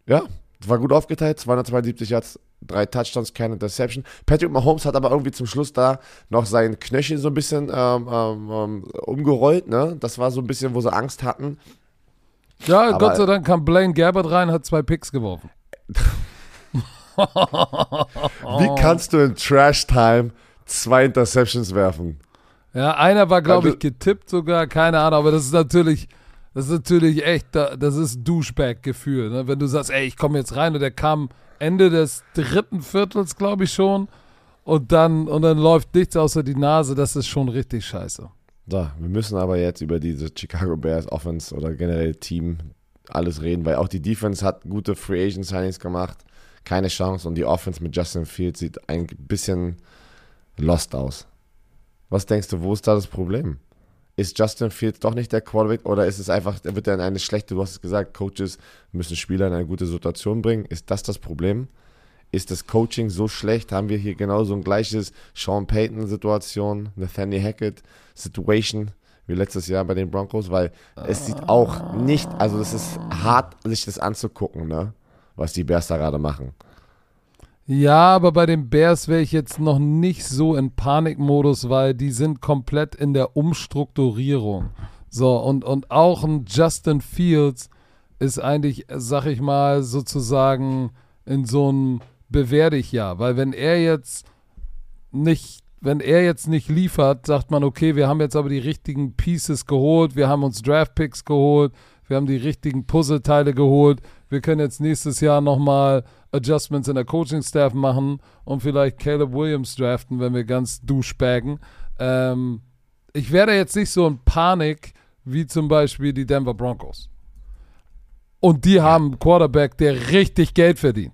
ja, war gut aufgeteilt, 272 Yards, drei Touchdowns, keine Interception. Patrick Mahomes hat aber irgendwie zum Schluss da noch sein Knöchel so ein bisschen ähm, ähm, ähm umgerollt, ne? Das war so ein bisschen, wo sie Angst hatten. Ja, aber Gott sei Dank kam Blaine Gabbert rein, hat zwei Picks geworfen. Wie kannst du in Trash Time zwei Interceptions werfen? Ja, einer war, glaube also, ich, getippt sogar, keine Ahnung, aber das ist natürlich, das ist natürlich echt, das ist Douchebag-Gefühl, ne? wenn du sagst, ey, ich komme jetzt rein und der kam Ende des dritten Viertels, glaube ich schon, und dann, und dann läuft nichts außer die Nase, das ist schon richtig scheiße. So, wir müssen aber jetzt über diese Chicago Bears Offense oder generell Team alles reden, weil auch die Defense hat gute Free Agent Signings gemacht, keine Chance und die Offense mit Justin Fields sieht ein bisschen lost aus. Was denkst du, wo ist da das Problem? Ist Justin Fields doch nicht der Quarterback oder ist es einfach, wird er in eine schlechte, du hast es gesagt, Coaches müssen Spieler in eine gute Situation bringen? Ist das das Problem? Ist das Coaching so schlecht? Haben wir hier genau so ein gleiches Sean Payton-Situation, Nathaniel Hackett-Situation wie letztes Jahr bei den Broncos? Weil es sieht auch nicht, also es ist hart, sich das anzugucken, ne? Was die Bears da gerade machen. Ja, aber bei den Bears wäre ich jetzt noch nicht so in Panikmodus, weil die sind komplett in der Umstrukturierung. So, und, und auch ein Justin Fields ist eigentlich, sag ich mal, sozusagen in so einem Bewehr dich ja. Weil wenn er jetzt nicht, wenn er jetzt nicht liefert, sagt man, okay, wir haben jetzt aber die richtigen Pieces geholt, wir haben uns Draftpicks geholt, wir haben die richtigen Puzzleteile geholt, wir können jetzt nächstes Jahr nochmal Adjustments in der Coaching-Staff machen und vielleicht Caleb Williams draften, wenn wir ganz duschbagen. Ähm, ich werde jetzt nicht so in Panik wie zum Beispiel die Denver Broncos. Und die haben einen Quarterback, der richtig Geld verdient.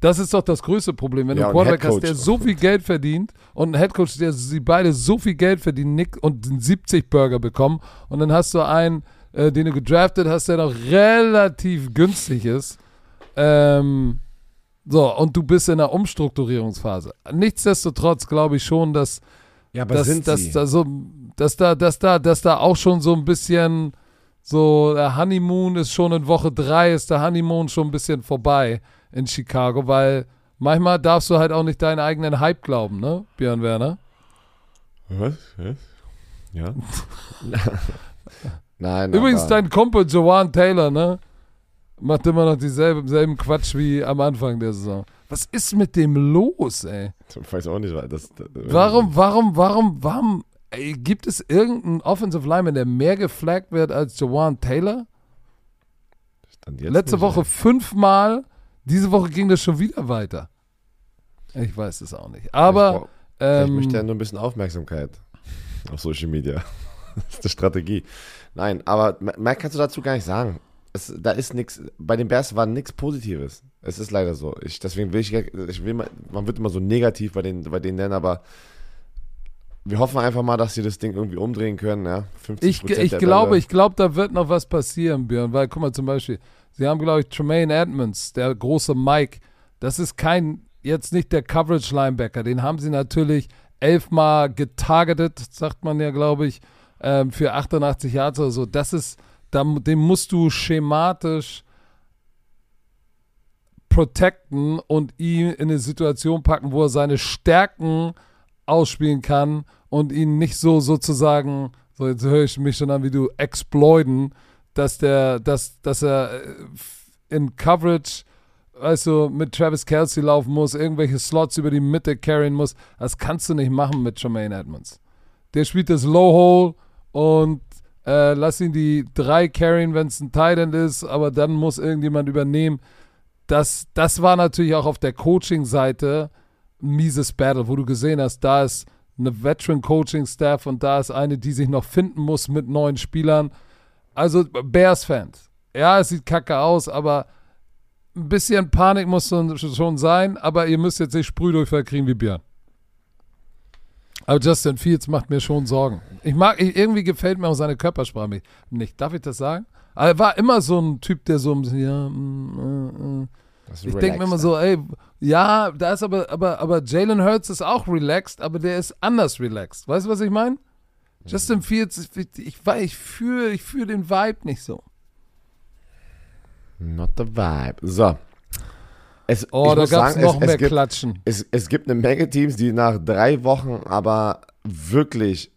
Das ist doch das größte Problem. Wenn ja, du einen Quarterback hast, der so viel Geld verdient und einen Headcoach, der sie beide so viel Geld verdienen und einen 70 Burger bekommen und dann hast du einen, äh, den du gedraftet hast, der noch relativ günstig ist ähm, so, und du bist in der Umstrukturierungsphase. Nichtsdestotrotz glaube ich schon, dass, ja, aber dass, sind dass, sie? Da so, dass, da, dass, da, dass da auch schon so ein bisschen so, der Honeymoon ist schon in Woche drei, ist der Honeymoon schon ein bisschen vorbei in Chicago, weil manchmal darfst du halt auch nicht deinen eigenen Hype glauben, ne, Björn Werner? Was? Was? Ja. Nein. Übrigens, dein Kumpel Joanne Taylor, ne? Macht immer noch dieselben selben Quatsch wie am Anfang der Saison. Was ist mit dem los, ey? Ich weiß auch nicht, weil das. das warum, warum, warum, warum? Ey, gibt es irgendeinen Offensive Lineman, der mehr geflaggt wird als Jawan Taylor? Letzte nicht, Woche ey. fünfmal, diese Woche ging das schon wieder weiter. Ich weiß es auch nicht. Aber. Ich, brauch, ähm, ich möchte ja nur ein bisschen Aufmerksamkeit auf Social Media. das ist die Strategie. Nein, aber mehr kannst du dazu gar nicht sagen es, da ist nichts, bei den Bears war nichts Positives. Es ist leider so. Ich, deswegen will ich, ich will man wird immer so negativ bei, den, bei denen nennen, aber wir hoffen einfach mal, dass sie das Ding irgendwie umdrehen können. Ja? 50 ich ich glaube, ich glaube, da wird noch was passieren, Björn, weil guck mal zum Beispiel, sie haben, glaube ich, Tremaine Edmonds, der große Mike, das ist kein, jetzt nicht der Coverage-Linebacker, den haben sie natürlich elfmal getargetet, sagt man ja, glaube ich, ähm, für 88 Yards oder so. Das ist da, den musst du schematisch protecten und ihn in eine Situation packen, wo er seine Stärken ausspielen kann und ihn nicht so sozusagen, so jetzt höre ich mich schon an, wie du exploiten, dass der, dass, dass er äh, in Coverage, du, mit Travis Kelsey laufen muss, irgendwelche Slots über die Mitte carryen muss. Das kannst du nicht machen mit Jermaine Edmonds. Der spielt das Low Hole und äh, lass ihn die drei carryen, wenn es ein Titan ist, aber dann muss irgendjemand übernehmen. Das, das war natürlich auch auf der Coaching-Seite ein mieses Battle, wo du gesehen hast, da ist eine Veteran-Coaching-Staff und da ist eine, die sich noch finden muss mit neuen Spielern. Also Bears-Fans. Ja, es sieht kacke aus, aber ein bisschen Panik muss schon sein, aber ihr müsst jetzt nicht Sprühdurchfall kriegen wie Björn. Aber Justin Fields macht mir schon Sorgen. Ich mag, irgendwie gefällt mir auch seine Körpersprache nicht. Darf ich das sagen? Aber er war immer so ein Typ, der so, ja, mm, mm, mm. ich denke mir immer so, ey, ja, da ist aber, aber, aber Jalen Hurts ist auch relaxed, aber der ist anders relaxed. Weißt du, was ich meine? Mhm. Justin Fields, ich, ich, ich fühle ich fühl den Vibe nicht so. Not the vibe. So. Es, Oh, da gab es noch mehr gibt, Klatschen. es, es gibt eine Menge Teams, die nach drei Wochen aber wirklich,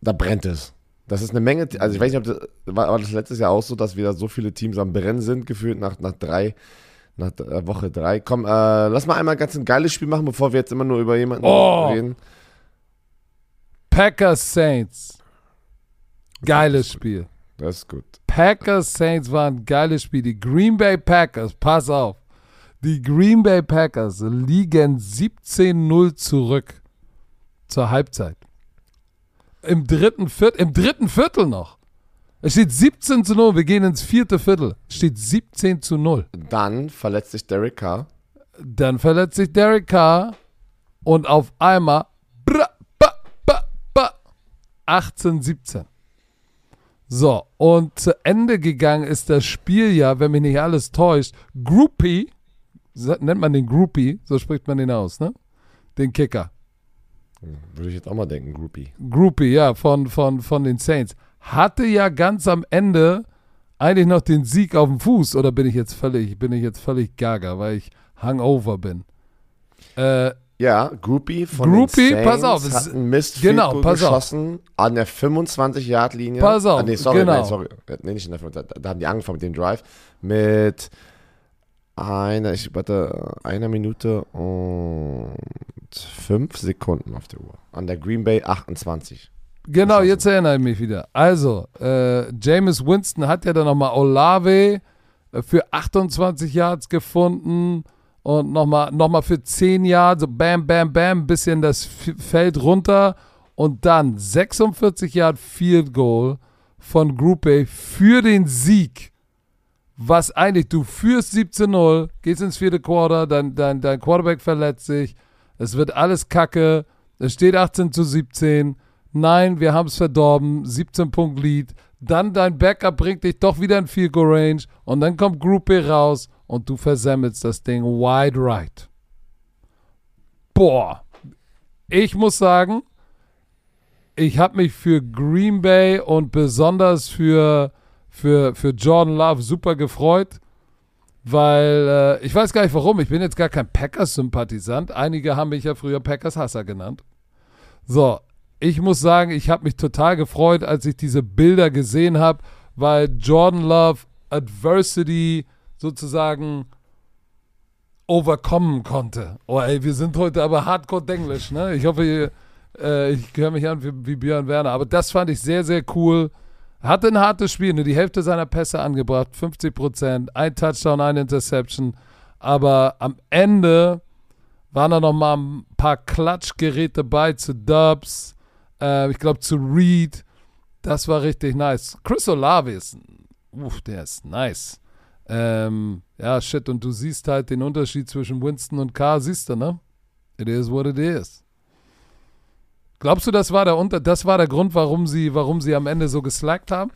da brennt es. Das ist eine Menge, also ich weiß nicht, ob das, war, war das letztes Jahr auch so, dass wieder so viele Teams am Brennen sind, gefühlt nach, nach drei, nach äh, Woche drei. Komm, äh, lass mal einmal ganz ein geiles Spiel machen, bevor wir jetzt immer nur über jemanden Oh. reden. Packers Saints. Geiles Spiel. Das ist gut. Packers Saints war ein geiles Spiel. Die Green Bay Packers, pass auf. Die Green Bay Packers liegen 17-0 zurück zur Halbzeit. Im dritten, Viertel, Im dritten Viertel noch. Es steht 17 zu 0. Wir gehen ins vierte Viertel. Es steht 17 zu 0. Dann verletzt sich Derek Carr. Dann verletzt sich Derek Carr und auf einmal bra, ba, ba, ba, 18, 17. So, und zu Ende gegangen ist das Spiel ja, wenn mich nicht alles täuscht, Groupie, nennt man den Groupie, so spricht man den aus, ne? Den Kicker. Würde ich jetzt auch mal denken, Groupie. Groupie, ja, von, von, von den Saints. Hatte ja ganz am Ende eigentlich noch den Sieg auf dem Fuß, oder bin ich jetzt völlig, bin ich jetzt völlig gaga, weil ich hangover bin. Äh, Ja, Groupie von Groupie, den Saints pass auf, hat ist- ein Mist genau, pass auf. geschossen an der 25-Yard-Linie. Pass auf, ah, nee, sorry, genau. nein, sorry. Äh, Nee, nicht in der 25, da, haben die angefangen mit dem Drive. Mit einer, ich warte, einer Minute und fünf Sekunden auf der Uhr. An der Green Bay 28. Genau, Geschossen. jetzt erinnere ich mich wieder. Also, äh, James Winston hat ja dann nochmal Olave äh, für 28 Yards gefunden und nochmal noch mal für 10 Yards, so bam, bam, bam, ein bisschen das Feld runter. Und dann 46 Yard Field Goal von Group A für den Sieg. Was eigentlich, du führst 17-0, gehst ins vierte Quarter, dein, dein, dein Quarterback verletzt sich, es wird alles kacke, es steht 18 zu 17, nein, wir haben es verdorben, 17 Punkt Lead, dann dein Backup bringt dich doch wieder in Field Goal Range und dann kommt Group raus und du versemmelst das Ding wide right. Boah, ich muss sagen, ich habe mich für Green Bay und besonders für, für, für Jordan Love super gefreut, weil äh, ich weiß gar nicht warum, ich bin jetzt gar kein Packers-Sympathisant. Einige haben mich ja früher Packers-Hasser genannt. So, ich muss sagen, ich habe mich total gefreut, als ich diese Bilder gesehen habe, weil Jordan Love Adversity sozusagen overkommen konnte. Oh ey, wir sind heute aber hardcore Denglisch, ne? Ich hoffe, ihr, äh, ich höre mich an wie, wie Björn Werner. Aber das fand ich sehr, sehr cool. Hatte ein hartes Spiel, nur die Hälfte seiner Pässe angebracht, 50 Prozent, ein Touchdown, eine Interception. Aber am Ende waren da noch mal ein paar Klatschgeräte bei zu Dubs, äh, ich glaube zu Reed. Das war richtig nice. Chris Olave ist, uff, der ist nice. Ähm, ja, shit, und du siehst halt den Unterschied zwischen Winston und Carr, siehst du, ne? It is what it is. Glaubst du, das war der Unter das war der Grund, warum sie, warum sie am Ende so geslackt haben?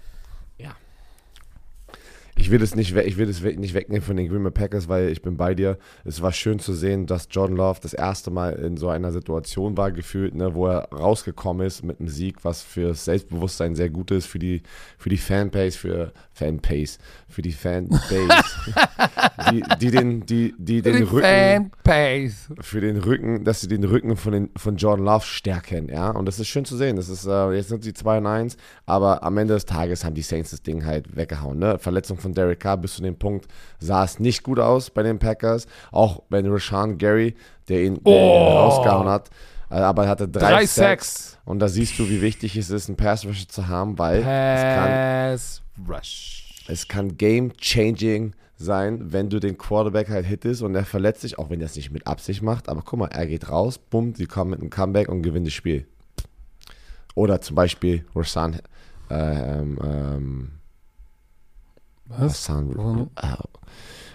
Ich will es nicht, we- ich will es we- nicht wegnehmen von den Green Bay Packers, weil ich bin bei dir. Es war schön zu sehen, dass Jordan Love das erste Mal in so einer Situation war, gefühlt, ne, wo er rausgekommen ist mit einem Sieg, was für das Selbstbewusstsein sehr gut ist, für die, für die Fanbase, für Fanbase, für die Fanbase, die, die den, die, die den Rücken, Fanbase. für den Rücken, dass sie den Rücken von, den, von Jordan Love stärken, ja. Und das ist schön zu sehen. Das ist, äh, jetzt sind sie 2 und 1, aber am Ende des Tages haben die Saints das Ding halt weggehauen, ne? Verletzung von Derek Carr bis zu dem Punkt sah es nicht gut aus bei den Packers. Auch bei Rashawn Gary, der ihn, der ihn Oh. rausgehauen hat. Äh, Aber er hatte drei, Drei Sacks. Und da siehst du, wie wichtig es ist, einen Pass Rusher zu haben, weil es kann Pass Rush. es kann game-changing sein, wenn du den Quarterback halt hittest und er verletzt sich, auch wenn er es nicht mit Absicht macht. Aber guck mal, er geht raus, bumm, die kommen mit einem Comeback und gewinnen das Spiel. Oder zum Beispiel Rassan, ähm, ähm, Was? Hassan, äh,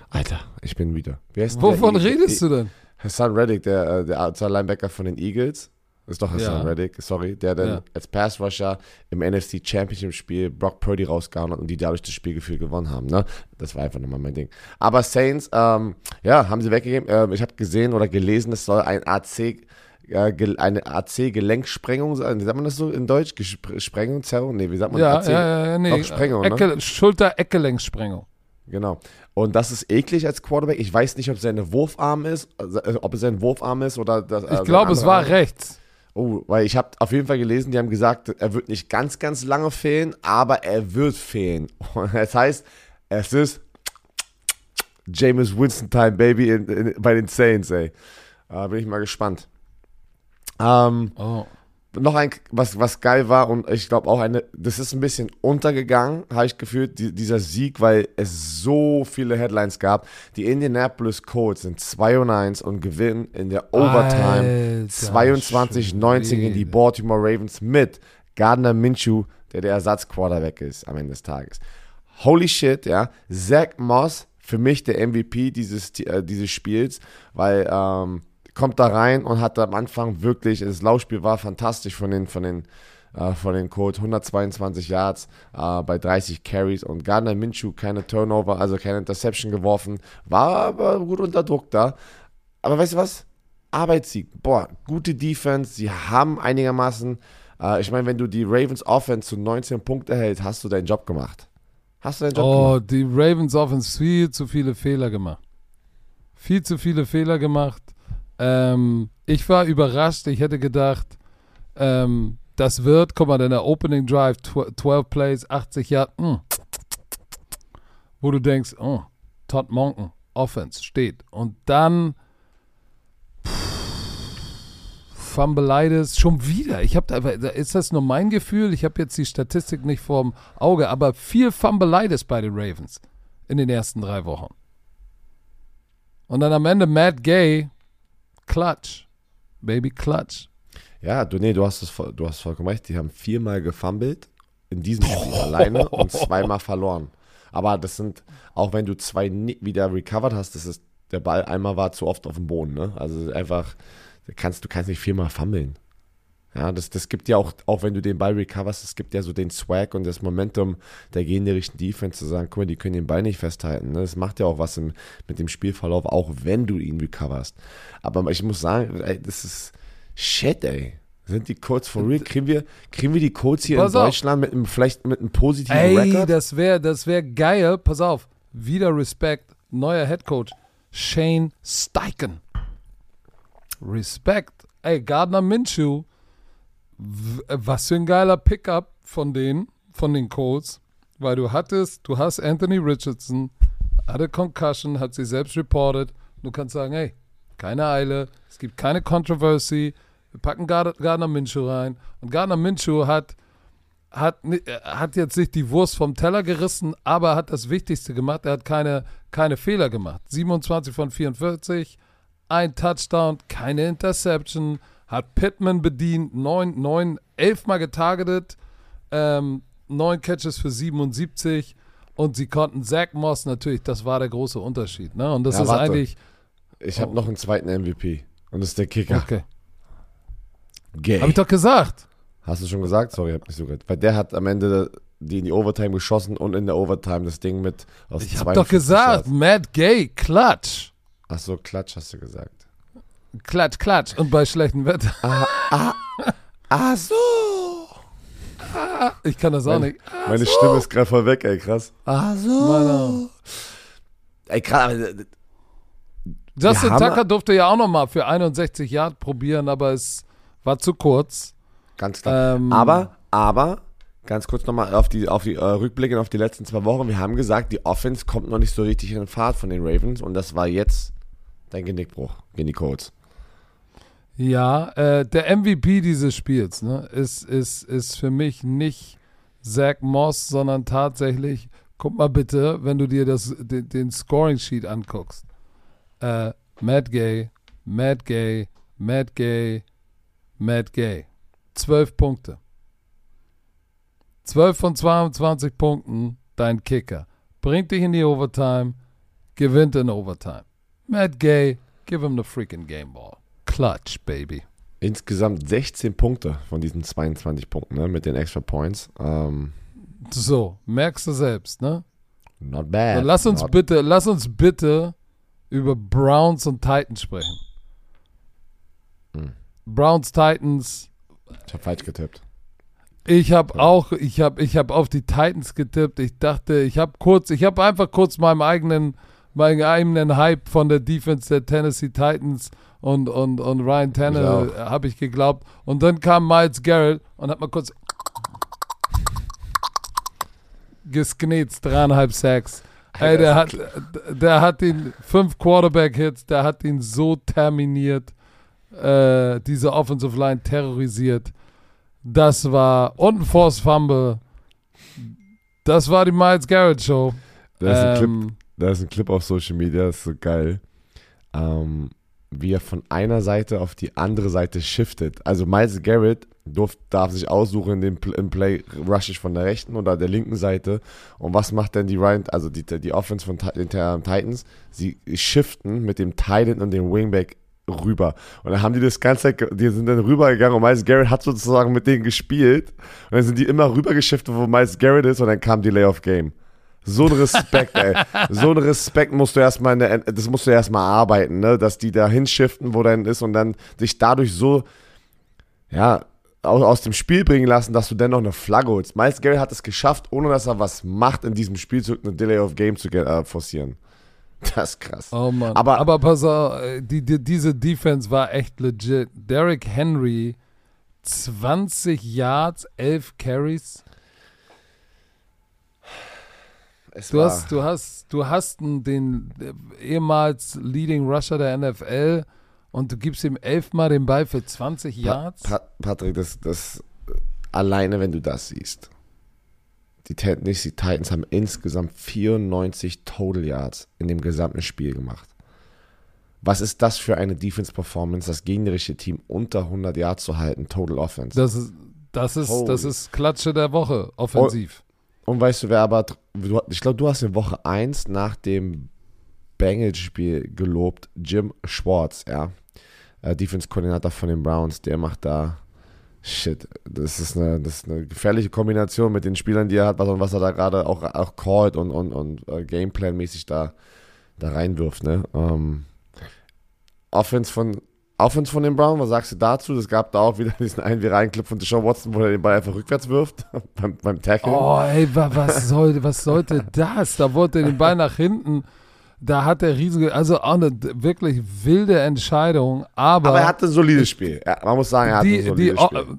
Alter, ich bin wieder. Wie heißt Wovon der? redest du denn? Hassan Reddick, der, äh, der Outside Linebacker von den Eagles. Ist doch Hassan Ja. Reddick, sorry, der dann Ja. als Pass Rusher im NFC Championship Spiel Brock Purdy rausgehauen hat und die dadurch das Spielgefühl gewonnen haben. Ne? Das war einfach nochmal mein Ding. Aber Saints, ähm, ja, haben sie weggegeben. Ähm, ich habe gesehen oder gelesen, es soll ein AC, äh, eine AC-Gelenksprengung sein. Wie sagt man das so in Deutsch? Sprengung, Zerrung? Nee, wie sagt man Ja, AC? ja, ja, nee. Doch, Sprengung, ne? Ecke, Schulter-Eckgelenksprengung. Genau. Und das ist eklig als Quarterback. Ich weiß nicht, ob seine Wurfarm ist, äh, ob es sein Wurfarm ist oder das. Ich glaube, es war rechts. Oh, weil ich habe auf jeden Fall gelesen, die haben gesagt, er wird nicht ganz, ganz lange fehlen, aber er wird fehlen. Und das heißt, es ist James Winston Time, Baby, in, in, bei den Saints, ey. Da bin ich mal gespannt. Ähm, Oh. Noch ein, was, was geil war und ich glaube auch eine, das ist ein bisschen untergegangen, habe ich gefühlt, die, dieser Sieg, weil es so viele Headlines gab. Die Indianapolis Colts sind 2 und 1 und gewinnen in der Overtime Alter 22-19 gegen die. Baltimore Ravens mit Gardner Minshew, der der Ersatzquarterback ist am Ende des Tages. Holy shit, ja. Zach Moss, für mich der MVP dieses, äh, dieses Spiels, weil ähm, kommt da rein und hat am Anfang wirklich, das Laufspiel war fantastisch von den, von den, äh, von den Colts, 122 Yards äh, bei 30 Carries und Gardner Minshew keine Turnover, also keine Interception geworfen, war aber gut unter Druck da. Aber weißt du was? Arbeitssieg. Boah, gute Defense. Sie haben einigermaßen, äh, ich meine, wenn du die Ravens Offense zu 19 Punkte hältst, hast du deinen Job gemacht. Hast du deinen Job Oh, gemacht? die Ravens Offense viel zu viele Fehler gemacht. Viel zu viele Fehler gemacht. Ähm, ich war überrascht. Ich hätte gedacht, ähm, das wird, guck mal, in der Opening Drive, tw 12 Plays, 80 Yards, mm. wo du denkst, oh, Todd Monken, Offense, steht. Und dann Fumbleitis, schon wieder. Ich habe da, ist das nur mein Gefühl? Ich habe jetzt die Statistik nicht vorm Auge, aber viel Fumbleitis bei den Ravens in den ersten drei Wochen. Und dann am Ende Matt Gay, Clutch, Baby Clutch. Ja, du, nee, du hast, es, du hast vollkommen recht. Die haben viermal gefummelt in diesem Spiel alleine und zweimal verloren. Aber das sind, auch wenn du zwei wieder recovered hast, das ist, der Ball einmal war zu oft auf dem Boden. Ne? Also einfach, kannst, du kannst nicht viermal fummeln. Ja, das, das gibt ja auch, auch wenn du den Ball recoverst, es gibt ja so den Swag und das Momentum der gegnerischen Defense zu sagen, guck mal, die können den Ball nicht festhalten. Ne? Das macht ja auch was im, mit dem Spielverlauf, auch wenn du ihn recoverst. Aber ich muss sagen, ey, das ist shit, ey. Sind die Colts for real? Kriegen wir, kriegen wir die Colts hier Pass in auf. Deutschland mit einem, vielleicht mit einem positiven Ey, Record? das wäre das wär geil. Pass auf, wieder Respekt, neuer Head Coach, Shane Steichen. Respekt. Ey, Gardner Minshew, was für ein geiler Pickup von denen, von den Colts, weil du hattest, du hast Anthony Richardson, hatte Concussion, hat sie selbst reported. Du kannst sagen, hey, keine Eile, es gibt keine Controversy, wir packen Gard- Gardner Minshew rein. Und Gardner Minshew hat hat, äh, hat jetzt nicht die Wurst vom Teller gerissen, aber hat das Wichtigste gemacht. Er hat keine, keine Fehler gemacht. 27 von 44, ein Touchdown, keine Interception, hat Pittman bedient, 9, 9, 11 Mal getargetet, ähm, 9 Catches für 77 und sie konnten Zach Moss natürlich, das war der große Unterschied. Ne? Und das Ja, ist warte. eigentlich, Ich habe noch einen zweiten MVP. Und das ist der Kicker. okay. Gay. Habe ich doch gesagt. Hast du schon gesagt? Sorry, hab nicht so gehört. Weil der hat am Ende die in die Overtime geschossen und in der Overtime das Ding mit aus Ich habe doch gesagt, Matt Gay, Klatsch. Achso, Klatsch hast du gesagt. Klatsch, klatsch. Und bei schlechtem Wetter. Ach so. Ich kann das auch Meine, nicht. meine Stimme ist gerade voll weg, ey, krass. Ach so. Meiner. Ey, krass, aber Justin haben- Tucker durfte ja auch noch mal für 61 Yard probieren, aber es war zu kurz. ganz klar. Ähm, aber, aber, ganz kurz nochmal auf die, auf die äh, Rückblicke auf die letzten zwei Wochen. Wir haben gesagt, die Offense kommt noch nicht so richtig in den Fahrt von den Ravens und das war jetzt dein Genickbruch gegen die Colts. Ja, äh, der MVP dieses Spiels ne, ist, ist, ist für mich nicht Zach Moss, sondern tatsächlich, guck mal bitte, wenn du dir das, den, den Scoring-Sheet anguckst. Äh, Matt Gay, Matt Gay, Matt Gay, Matt Gay. Zwölf Punkte. 12 von 22 Punkten, dein Kicker. Bringt dich in die Overtime, gewinnt in Overtime. Matt Gay, give him the freaking game ball. Clutch, baby. Insgesamt 16 Punkte von diesen 22 Punkten ne, mit den Extra Points. Ähm, So, merkst du selbst, ne? not bad. So, lass uns bitte, lass uns bitte über Browns und Titans sprechen. Hm. Browns, Titans, Ich habe falsch getippt. Ich habe auch, ich habe ich hab auf die Titans getippt. Ich dachte, ich habe kurz, ich habe einfach kurz meinem eigenen, meinen eigenen Hype von der Defense der Tennessee Titans und, und, und Ryan Tannehill habe ich geglaubt. Und dann kam Miles Garrett und hat mal kurz gesknetzt, dreieinhalb Sacks. Ey, der hat, der hat ihn, fünf Quarterback-Hits, der hat ihn so terminiert, äh, diese Offensive Line terrorisiert. Das war, und ein Force Fumble. Das war die Miles Garrett Show. Da ist, ein Clip, Ähm, da ist ein Clip auf Social Media, das ist so geil. Ähm, wie er von einer Seite auf die andere Seite shiftet. Also Miles Garrett durf, darf sich aussuchen in dem Pl- im Play, rush ich von der rechten oder der linken Seite. Und was macht denn die Ryan, also die, die Offense von den Titans? Sie shiften mit dem Titan und dem Wingback rüber. Und dann haben die das ganze Zeit, die sind dann rübergegangen und Miles Garrett hat sozusagen mit denen gespielt. Und dann sind die immer rübergeschiftet, wo Miles Garrett ist und dann kam Delay of Game. So ein Respekt, ey. So ein Respekt musst du erstmal, in der, das musst du erstmal arbeiten, ne? Dass die da hinschiften, wo dann ist und dann dich dadurch so, ja, aus, aus dem Spiel bringen lassen, dass du dennoch eine Flagge holst. Miles Garrett hat es geschafft, ohne dass er was macht, in diesem Spielzug eine Delay of Game zu äh, forcieren. Das ist krass. Oh Mann. Aber- Aber, pass auf, äh, die, die, diese Defense war echt legit. Derrick Henry, 20 Yards, 11 Carries. Es Du hast, du hast, du hast den äh, ehemals Leading Rusher der NFL und du gibst ihm elfmal den Ball für 20 Yards. Pa Patrick, das, das alleine, wenn du das siehst. Die Tennessee Titans haben insgesamt 94 Total Yards in dem gesamten Spiel gemacht. Was ist das für eine Defense-Performance, das gegnerische Team unter 100 Yards zu halten, Total Offense? Das ist, das ist, das ist Klatsche der Woche, offensiv. Und weißt du, wer aber, ich glaube, du hast in Woche 1 nach dem Bengals-Spiel gelobt, Jim Schwartz, ja, äh, Defense-Koordinator von den Browns, der macht da, shit, das ist eine, das ist eine gefährliche Kombination mit den Spielern, die er hat, was, und was er da gerade auch, auch callt und, und, und äh, Gameplan-mäßig da, da reinwirft, ne, ähm, Offense von, Offense von den Browns, was sagst du dazu? Es gab da auch wieder diesen einen viralen Clip von Deshaun Watson, wo er den Ball einfach rückwärts wirft, beim, beim Tackle. Oh, ey, wa, was, soll, was sollte das? Da wollte er den Ball nach hinten. Da hat er riesige, also auch eine wirklich wilde Entscheidung, aber, Aber er hatte ein solides Spiel. Ja, man muss sagen, er hatte ein die, solides die, Spiel.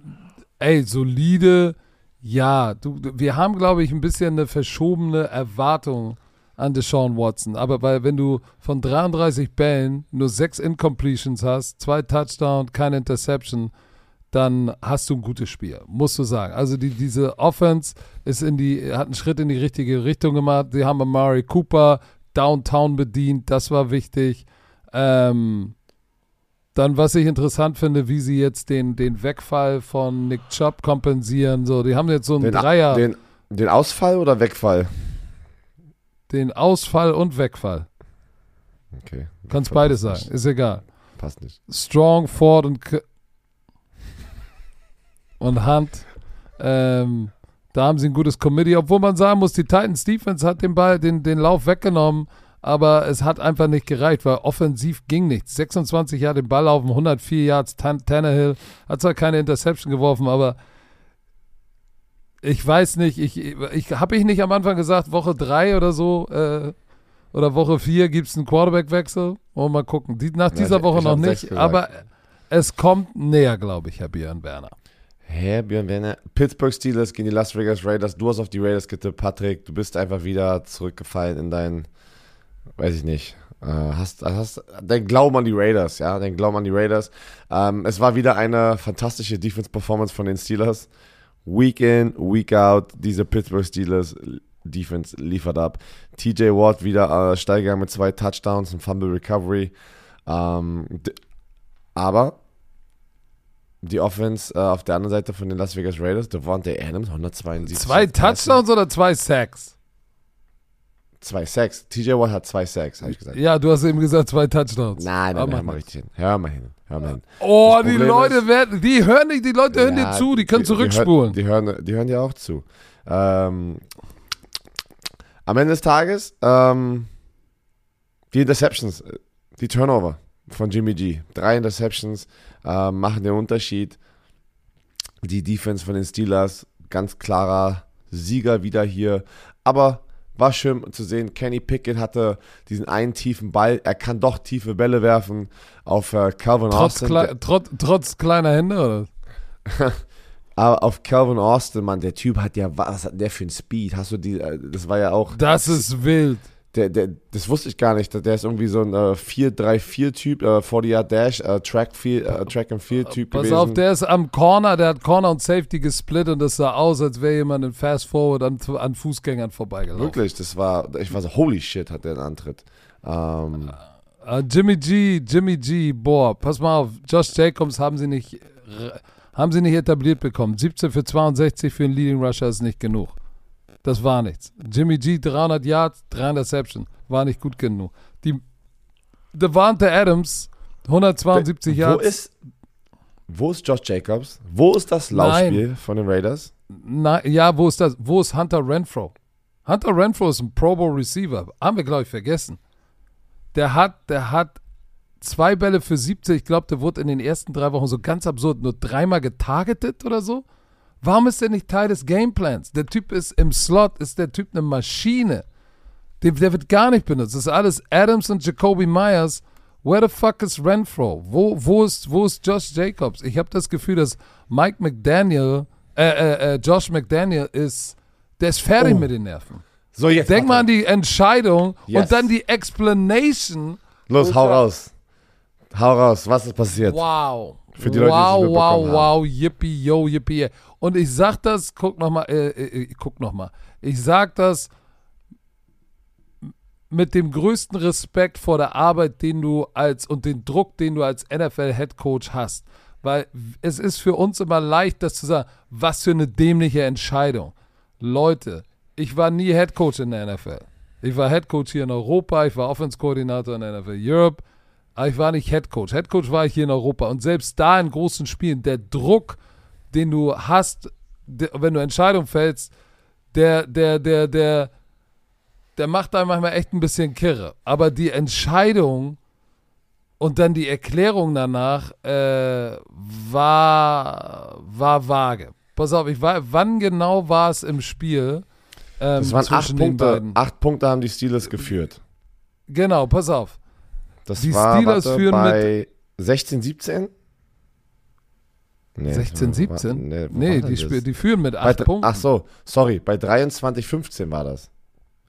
ey, solide, ja. Du- wir haben, glaube ich, ein bisschen eine verschobene Erwartung an Deshaun Watson. Aber weil, wenn du von 33 Bällen nur sechs Incompletions hast, zwei Touchdown, keine Interception, dann hast du ein gutes Spiel, musst du sagen. Also die, diese Offense ist in die, hat einen Schritt in die richtige Richtung gemacht. Sie haben Amari Cooper Downtown bedient, das war wichtig. Ähm, dann, was ich interessant finde, wie sie jetzt den, den Wegfall von Nick Chubb kompensieren. So, die haben jetzt so einen Den, Dreier, den, den Ausfall oder Wegfall? Ausfall und Wegfall. Okay. Kannst beides sagen, ist egal. Passt nicht. Strong, Ford und, K und Hunt. Ähm, da haben sie ein gutes Committee, obwohl man sagen muss, die Titans Defense hat den Ball, den, den Lauf weggenommen, aber es hat einfach nicht gereicht, weil offensiv ging nichts. 26 Jahre den Ball laufen, 104 Yards, Tan Tannehill hat zwar keine Interception geworfen, aber ich weiß nicht, ich, ich habe ich nicht am Anfang gesagt, Woche 3 oder so, äh, oder Woche 4 gibt es einen Quarterback-Wechsel. Wollen wir mal gucken. Die, nach Ja, dieser ich- Woche ich noch nicht, aber es kommt näher, glaube ich, Herr Björn Werner. Hä, Björn Werner? Pittsburgh Steelers gegen die Las Vegas Raiders. Du hast auf die Raiders getippt, Patrick. Du bist einfach wieder zurückgefallen in dein, weiß ich nicht, äh, hast, hast dein Glauben an die Raiders, ja, dein Glauben an die Raiders. Ähm, es war wieder eine fantastische Defense-Performance von den Steelers. Week in, Week out, diese Pittsburgh Steelers Defense liefert ab. TJ Watt wieder äh, gegangen mit zwei Touchdowns und Fumble Recovery. Ähm, aber die Offense äh, auf der anderen Seite von den Las Vegas Raiders, Devontae Adams, 172. Zwei Touchdowns oder zwei Sacks? Zwei Sacks. TJ Watt hat zwei Sacks, habe ich gesagt. Ja, du hast eben gesagt zwei Touchdowns. Nein, Aber nein, hör mach mal richtig hin. Hör mal hin. Hör mal hin. Oh, die Leute ist- werden, die hören nicht, die Leute hören dir Ja, zu, die können Die, zurückspulen. die, hören, die, hören, die hören dir auch zu. Ähm, am Ende des Tages, ähm, die Interceptions, äh, die Turnover von Jimmy G. Drei Interceptions ähm, machen den Unterschied. Die Defense von den Steelers ganz klarer Sieger wieder hier. Aber war schön zu sehen. Kenny Pickett hatte diesen einen tiefen Ball. Er kann doch tiefe Bälle werfen auf äh, Calvin Trotz, Austin. klei trotz, trotz kleiner Hände, oder? Aber auf Calvin Austin, Mann, der Typ hat ja, was hat der für ein Speed? Hast du die, äh, das war ja auch, Das ist wild. Der, der, das wusste ich gar nicht. Der ist irgendwie so ein äh, 4-3-4-Typ, äh, 40-Yard-Dash, äh, Track, Field, äh, Track and Field-Typ Pass gewesen. auf, der ist am Corner, der hat Corner und Safety gesplittet und das sah aus, als wäre jemand in Fast Forward an, an Fußgängern vorbeigelaufen. Wirklich, das war, ich war so, holy shit, hat der einen Antritt. Ähm, Äh, Jimmy G, Jimmy G, boah, pass mal auf, Josh Jacobs haben sie nicht, haben sie nicht etabliert bekommen. 17 für 62 für einen Leading Rusher ist nicht genug. Das war nichts. Jimmy G, 300 Yards, 3 Interception, war nicht gut genug. Die Devante Adams, 172 wo Yards. ist, wo ist Josh Jacobs? Wo ist das Laufspiel von den Raiders? Na, ja, wo ist das? Wo ist Hunter Renfro? Hunter Renfro ist ein Pro Bowl Receiver. Haben wir, glaube ich, vergessen. Der hat, der hat zwei Bälle für 70. Ich glaube, der wurde in den ersten drei Wochen so ganz absurd nur dreimal getargetet oder so. Warum ist der nicht Teil des Gameplans? Der Typ ist im Slot, ist der Typ eine Maschine. Der, der wird gar nicht benutzt. Das ist alles Adams und Jacoby Myers. Where the fuck is Renfro? Wo, wo, ist, wo ist Josh Jacobs? Ich habe das Gefühl, dass Mike McDaniel, äh, äh, äh, Josh McDaniel ist, der ist fertig Oh. mit den Nerven. So, jetzt. Denk mal an die Entscheidung Yes. und dann die Explanation. Los, hau raus. Hau raus, was ist passiert? Wow. Für die Leute, die wow, wow, wow, yippie, yo, yippie. Und ich sag das, guck nochmal, äh, äh, äh, guck nochmal. Ich sag das mit dem größten Respekt vor der Arbeit, den du als und den Druck, den du als NFL-Headcoach hast. Weil es ist für uns immer leicht, das zu sagen, was für eine dämliche Entscheidung. Leute, ich war nie Headcoach in der NFL. Ich war Headcoach hier in Europa, ich war Offense-Koordinator in der NFL Europe, aber ich war nicht Headcoach. Headcoach war ich hier in Europa. Und selbst da in großen Spielen, der Druck, den du hast, der, wenn du Entscheidungen fällst, der, der, der, der, der macht da manchmal echt ein bisschen kirre. Aber die Entscheidung und dann die Erklärung danach äh, war, war vage. Pass auf, ich war, wann genau war es im Spiel? Ähm, Das waren acht Punkte. Acht Punkte haben die Steelers geführt. Genau, pass auf. Das Die war Steelers warte, führen bei 16, 17? Nee, 16, wo- 17? Nee, Nee, die, spiel, die führen mit Bei acht dr- Punkten. Ach so, sorry, bei 23, 15 war das.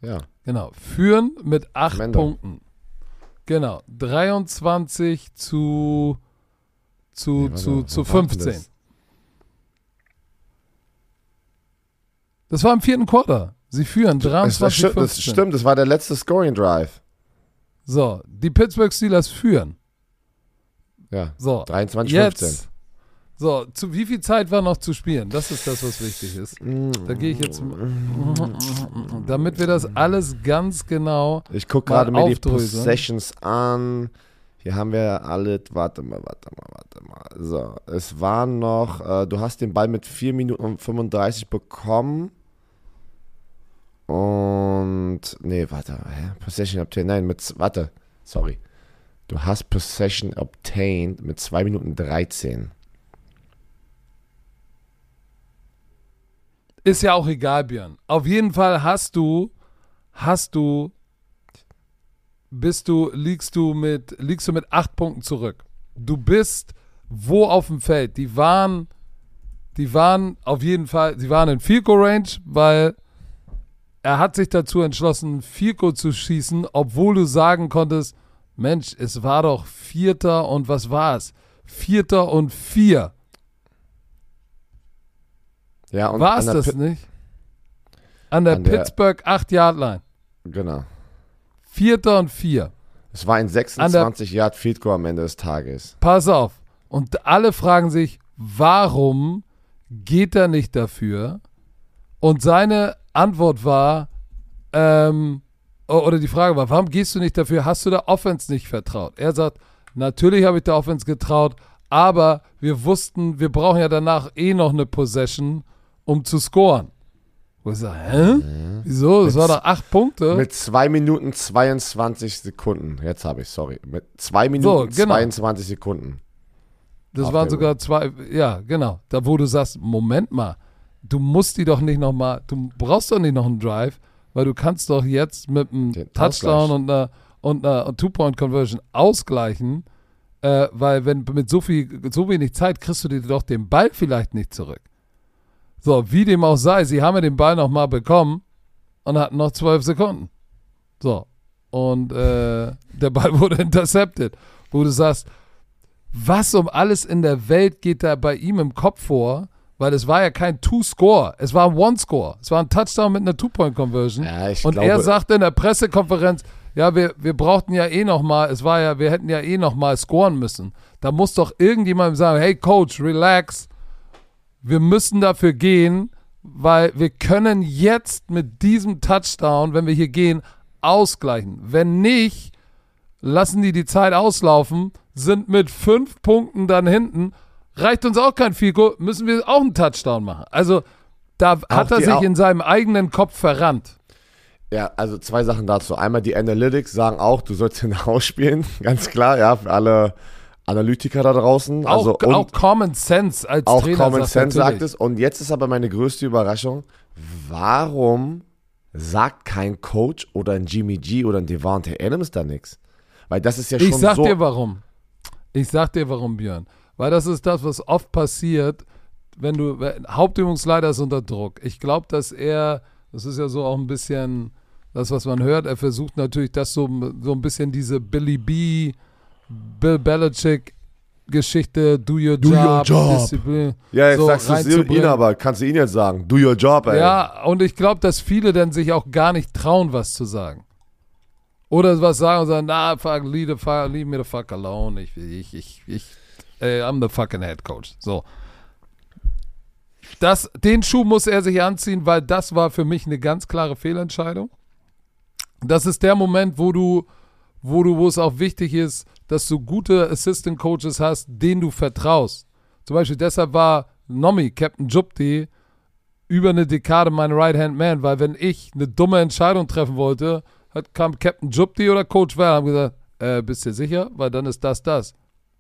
Ja. Genau, führen mit acht Am Ende. Punkten. Genau, 23 zu, zu, Nee, zu, zu wo war denn 15. das? Das war im vierten Quarter. Sie führen Das, 23 das, stimmt, 15. das stimmt, das war der letzte Scoring Drive. So, die Pittsburgh Steelers führen. Ja, So, 23, jetzt. 15. So, zu wie viel Zeit war noch zu spielen? Das ist das, was wichtig ist. Da gehe ich jetzt, damit wir das alles ganz genau. Ich gucke gerade mir die. Possessions an. Hier haben wir alle, warte mal, warte mal, warte mal. So, es waren noch, äh, du hast den Ball mit 4 Minuten und 35 bekommen. Und, nee, warte, hä? Possession obtained, nein, mit, warte, sorry. Du hast Possession obtained mit 2 Minuten 13. Ist ja auch egal, Björn. Auf jeden Fall hast du, hast du, bist du, liegst du mit, liegst du mit acht Punkten zurück. Du bist wo auf dem Feld? Die waren, die waren auf jeden Fall, sie waren in Goal Range, weil er hat sich dazu entschlossen, Goal zu schießen, obwohl du sagen konntest, Mensch, es war doch Vierter und was war es? Vierter und vier. Ja, und War es das Pi- nicht? An der An Pittsburgh 8-Yard-Line. Genau. Vierter und vier. Es war ein 26 Yard Field Goal am Ende des Tages. Pass auf. Und alle fragen sich, warum geht er nicht dafür? Und seine Antwort war, ähm, oder die Frage war, warum gehst du nicht dafür? Hast du der Offense nicht vertraut? Er sagt, natürlich habe ich der Offense getraut, aber wir wussten, wir brauchen ja danach eh noch eine Possession, um zu scoren. Wo ich sage, hä? Wieso? Das Mit war z- doch acht Punkte. Mit 2 Minuten 22 Sekunden. Jetzt habe ich, sorry. Mit 2 Minuten genau. 22 Sekunden. Das waren sogar zwei, ja, genau. Da, wo du sagst, Moment mal, du musst die doch nicht nochmal, du brauchst doch nicht noch einen Drive, weil du kannst doch jetzt mit einem Den Touchdown Ausgleich. und einer, und einer Two-Point-Conversion ausgleichen, äh, weil wenn mit so viel, so wenig Zeit kriegst du dir doch den Ball vielleicht nicht zurück. So, wie dem auch sei, sie haben ja den Ball nochmal bekommen und hatten noch zwölf Sekunden. So. Und äh, der Ball wurde intercepted. Wo du sagst, was um alles in der Welt geht da bei ihm im Kopf vor? Weil es war ja kein Two-Score, es war ein One-Score. Es war ein Touchdown mit einer Two-Point-Conversion. Ja, Und glaube, er sagte in der Pressekonferenz, ja, wir, wir brauchten ja eh nochmal, es war ja, wir hätten ja eh nochmal scoren müssen. Da muss doch irgendjemand sagen, hey Coach, relax, wir müssen dafür gehen, weil wir können jetzt mit diesem Touchdown, wenn wir hier gehen, ausgleichen. Wenn nicht, lassen die die Zeit auslaufen, sind mit fünf Punkten dann hinten, reicht uns auch kein Fico, müssen wir auch einen Touchdown machen. Also da hat er sich in seinem eigenen Kopf verrannt. Ja, also zwei Sachen dazu. Einmal die Analytics sagen auch, du sollst ihn ausspielen, ganz klar, ja, für alle Analytiker da draußen. Auch, Also auch Common Sense als auch Trainer Common sagt Sense natürlich. sagt es. Und jetzt ist aber meine größte Überraschung, warum sagt kein Coach oder ein Jimmy G oder ein Devante Adams da nichts? Weil das ist ja schon Ich sag so. dir warum. Ich sag dir warum, Björn. Weil das ist das, was oft passiert, wenn du, wenn, Hauptübungsleiter ist unter Druck. Ich glaube, dass er, das ist ja so auch ein bisschen das, was man hört, er versucht natürlich das so, so ein bisschen diese Billy B, Bill Belichick Geschichte, do your Do your job, job. Disziplin. ja, jetzt so sagst du es ihn aber, kannst du ihn jetzt sagen. Do your job, ey. Ja, und ich glaube, dass viele dann sich auch gar nicht trauen, was zu sagen. Oder was sagen und sagen, na, fuck, leave, the fuck, leave me the fuck alone. Ich, ich, ich, ich, äh, I'm the fucking head coach. So. Das, den Schuh muss er sich anziehen, weil das war für mich eine ganz klare Fehlentscheidung. Das ist der Moment, wo du, wo du, wo es auch wichtig ist, dass du gute Assistant Coaches hast, denen du vertraust. Zum Beispiel deshalb war Nomi, Captain Jupti, über eine Dekade mein Right-Hand-Man, weil wenn ich eine dumme Entscheidung treffen wollte, hat, kam Captain Jupti oder Coach Val haben gesagt, äh, bist du sicher? Weil dann ist das das.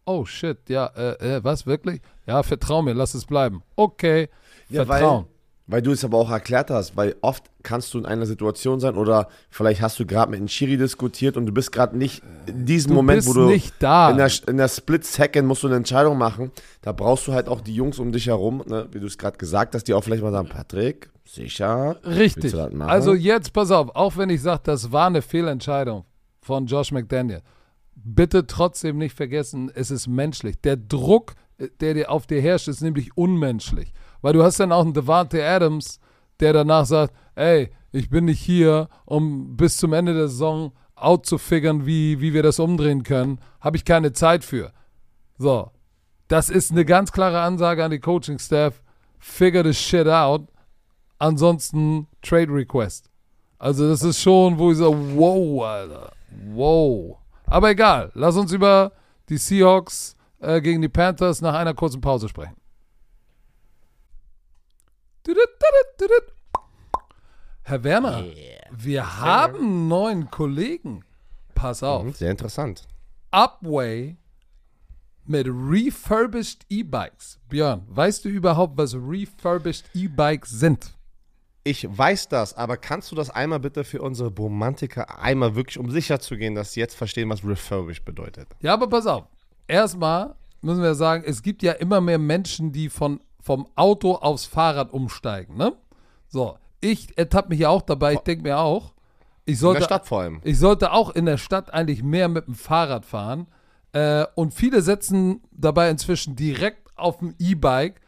Oh shit, ja, äh, äh, was, wirklich? Ja, vertrau mir, lass es bleiben. Okay, Ja, Vertrauen. Weil, weil du es aber auch erklärt hast, weil oft kannst du in einer Situation sein oder vielleicht hast du gerade mit einem Chiri diskutiert und du bist gerade nicht in diesem du Moment, wo du nicht da. in der, in der Split Second musst du eine Entscheidung machen. Da brauchst du halt auch die Jungs um dich herum, ne, wie du es gerade gesagt hast, die auch vielleicht mal sagen, Patrick, sicher? Richtig. Also jetzt pass auf, auch wenn ich sage, das war eine Fehlentscheidung von Josh McDaniel, bitte trotzdem nicht vergessen, es ist menschlich. Der Druck, äh, der dir auf dir herrscht, ist nämlich unmenschlich. Weil du hast dann auch einen Devante Adams, der danach sagt, ey, ich bin nicht hier, um bis zum Ende der Saison out zu figern, wie, wie wir das umdrehen können. Habe ich keine Zeit für. So, das ist eine ganz klare Ansage an die Coaching-Staff. Figure the shit out. Ansonsten Trade Request. Also das ist schon, wo ich so, wow, Alter, wow. Aber egal, lass uns über die Seahawks äh, gegen die Panthers nach einer kurzen Pause sprechen. Herr Werner, wir haben einen neuen Kollegen. Pass auf. Mhm, Sehr interessant. Upway mit refurbished E-Bikes. Björn, weißt du überhaupt, was refurbished E-Bikes sind? Ich weiß das, aber kannst du das einmal bitte für unsere Romantiker einmal wirklich, um sicher zu gehen, dass sie jetzt verstehen, was refurbished bedeutet? Ja, aber pass auf. Erstmal müssen wir sagen, es gibt ja immer mehr Menschen, die von, vom Auto aufs Fahrrad umsteigen, ne? So, ich ertappe mich ja auch dabei, ich denke mir auch, ich In sollte, der Stadt vor allem. ich sollte auch in der Stadt eigentlich mehr mit dem Fahrrad fahren. Äh, und viele setzen dabei inzwischen direkt auf dem E-Bike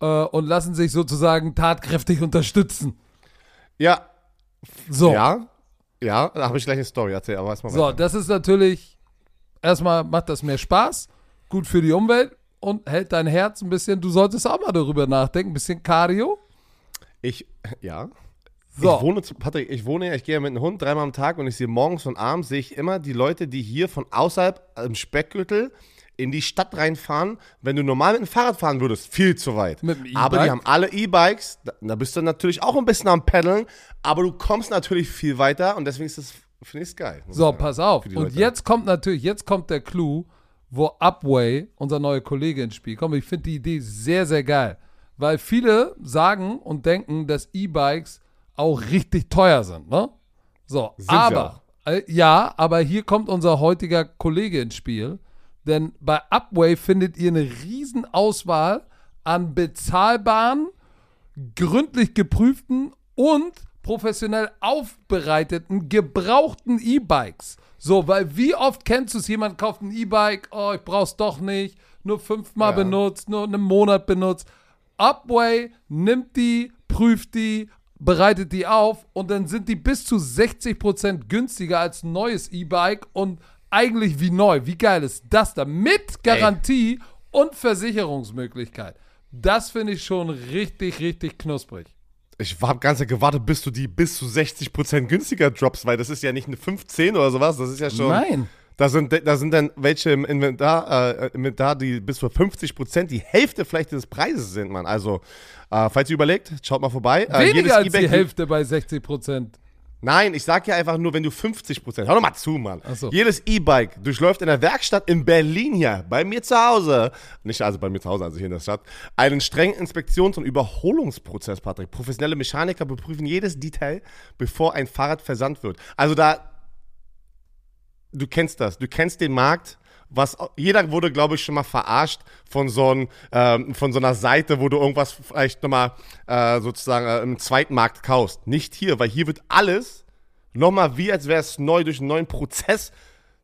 äh, und lassen sich sozusagen tatkräftig unterstützen. Ja, So, ja, ja, da habe ich gleich eine Story erzählt, aber erstmal so das ist natürlich, erstmal macht das mehr Spaß, gut für die Umwelt und hält dein Herz ein bisschen, du solltest auch mal darüber nachdenken, ein bisschen Cardio. Ich, ja. So. Ich wohne, Patrick, ich wohne ja, ich gehe ja mit einem Hund dreimal am Tag und ich sehe morgens und abends, sehe ich immer die Leute, die hier von außerhalb im Speckgürtel in die Stadt reinfahren. Wenn du normal mit dem Fahrrad fahren würdest, viel zu weit. E-Bike? aber die haben alle E-Bikes, da, da bist du natürlich auch ein bisschen am Paddeln, aber du kommst natürlich viel weiter und deswegen ist das, finde ich es geil. So, sagen. pass auf. Und Leute. jetzt kommt natürlich, jetzt kommt der Clou, wo Upway, unser neuer Kollege ins Spiel kommt. Ich finde die Idee sehr, sehr geil. weil viele sagen und denken, dass E-Bikes auch richtig teuer sind, ne? So, Sind aber, äh, ja, aber hier kommt unser heutiger Kollege ins Spiel, denn bei Upway findet ihr eine riesen Auswahl an bezahlbaren, gründlich geprüften und professionell aufbereiteten, gebrauchten E-Bikes. So, weil wie oft kennst du es, jemand kauft ein E-Bike, oh, ich brauch's doch nicht, nur fünfmal Ja. benutzt, nur einen Monat benutzt. Upway nimmt die, prüft die, bereitet die auf und dann sind die bis zu 60% günstiger als ein neues E-Bike und eigentlich wie neu. Wie geil ist das da? Mit Garantie und Versicherungsmöglichkeit. Das finde ich schon richtig, richtig knusprig. Ich habe ganz gewartet, bis du die bis zu 60% günstiger droppst, weil das ist ja nicht eine 15 oder sowas, das ist ja schon. Nein. Da sind, da sind dann welche im Inventar, äh, Inventar, die bis zu 50% die Hälfte vielleicht des Preises sind, Mann. Also, äh, falls ihr überlegt, schaut mal vorbei. Äh, Weniger als die Hälfte bei 60%. Nein, ich sag ja einfach nur, wenn du 50%, hör doch mal zu, Mann. So. Jedes E-Bike durchläuft in der Werkstatt in Berlin hier, bei mir zu Hause, nicht also bei mir zu Hause, also hier in der Stadt, einen strengen Inspektions- und Überholungsprozess, Patrick. Professionelle Mechaniker beprüfen jedes Detail, bevor ein Fahrrad versandt wird. Also da, du kennst das, du kennst den Markt. Was, jeder wurde, glaube ich, schon mal verarscht von so, ein, ähm, von so einer Seite, wo du irgendwas vielleicht nochmal äh, sozusagen äh, im Zweitmarkt kaufst. Nicht hier, weil hier wird alles nochmal wie, als wäre es neu durch einen neuen Prozess.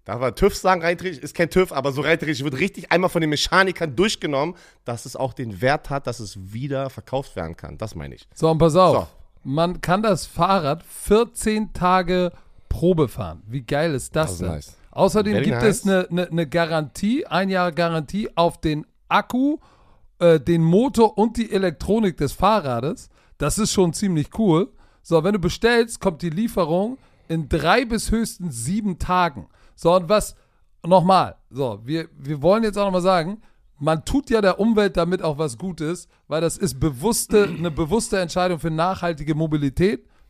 Da war TÜV sagen, rein ist kein TÜV, aber so rein wird richtig einmal von den Mechanikern durchgenommen, dass es auch den Wert hat, dass es wieder verkauft werden kann. Das meine ich. So, und pass auf. So. Man kann das Fahrrad 14 Tage Probe fahren. Wie geil ist das, Das ist denn? nice. Außerdem Very gibt nice. es eine, eine, eine Garantie, ein Jahr Garantie auf den Akku, äh, den Motor und die Elektronik des Fahrrades. Das ist schon ziemlich cool. So, wenn du bestellst, kommt die Lieferung in drei bis höchstens sieben Tagen. So, und was, nochmal, so, wir, wir wollen jetzt auch nochmal sagen, man tut ja der Umwelt damit auch was Gutes, weil das ist bewusste, eine bewusste Entscheidung für nachhaltige Mobilität.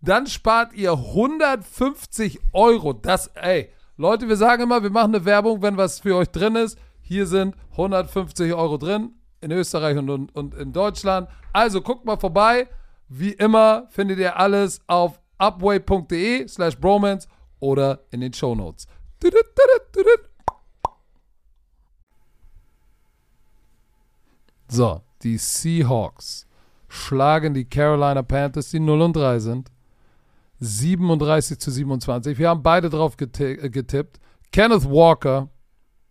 Dann spart ihr 150 Euro. Das, ey, Leute, wir sagen immer, wir machen eine Werbung, wenn was für euch drin ist. Hier sind 150 Euro drin in Österreich und, und, und in Deutschland. Also guckt mal vorbei. Wie immer findet ihr alles auf upway.de slash bromance oder in den Shownotes. So, die Seahawks schlagen die Carolina Panthers, die 0 und 3 sind. 37 zu 27. Wir haben beide drauf äh, getippt. Kenneth Walker,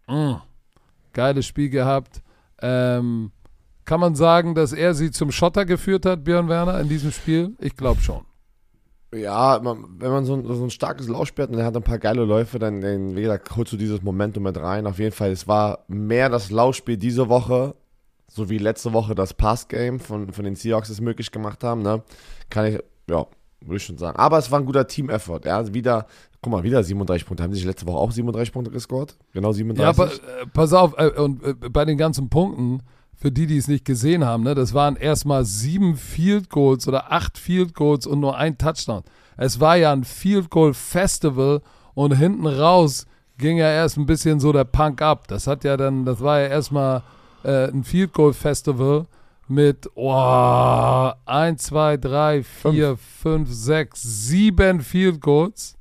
mh, geiles Spiel gehabt. Ähm, kann man sagen, dass er sie zum Schotter geführt hat, Björn Werner, in diesem Spiel? Ich glaube schon. Ja, man, wenn man so ein, so ein starkes Laufspiel hat und er hat ein paar geile Läufe, dann, dann wie gesagt, holst du dieses Momentum mit rein. Auf jeden Fall, es war mehr das Laufspiel diese Woche, so wie letzte Woche das Passgame von, von den Seahawks es möglich gemacht haben. Ne? Kann ich, ja, würde ich schon sagen. Aber es war ein guter Team-Effort. Ja, wieder, guck mal, wieder 37 Punkte. Haben sie sich letzte Woche auch 37 Punkte gescored? Genau 37? Ja, aber äh, pass auf, äh, und äh, bei den ganzen Punkten, für die, die es nicht gesehen haben, ne, das waren erstmal sieben Field Goals oder acht Field Goals und nur ein Touchdown. Es war ja ein Field Goal Festival und hinten raus ging ja erst ein bisschen so der Punk ab. Das hat ja dann, das war ja erstmal äh, ein Field Goal Festival mit oh, 1, 2, 3, 4, 5, 6, 7 Field Goals.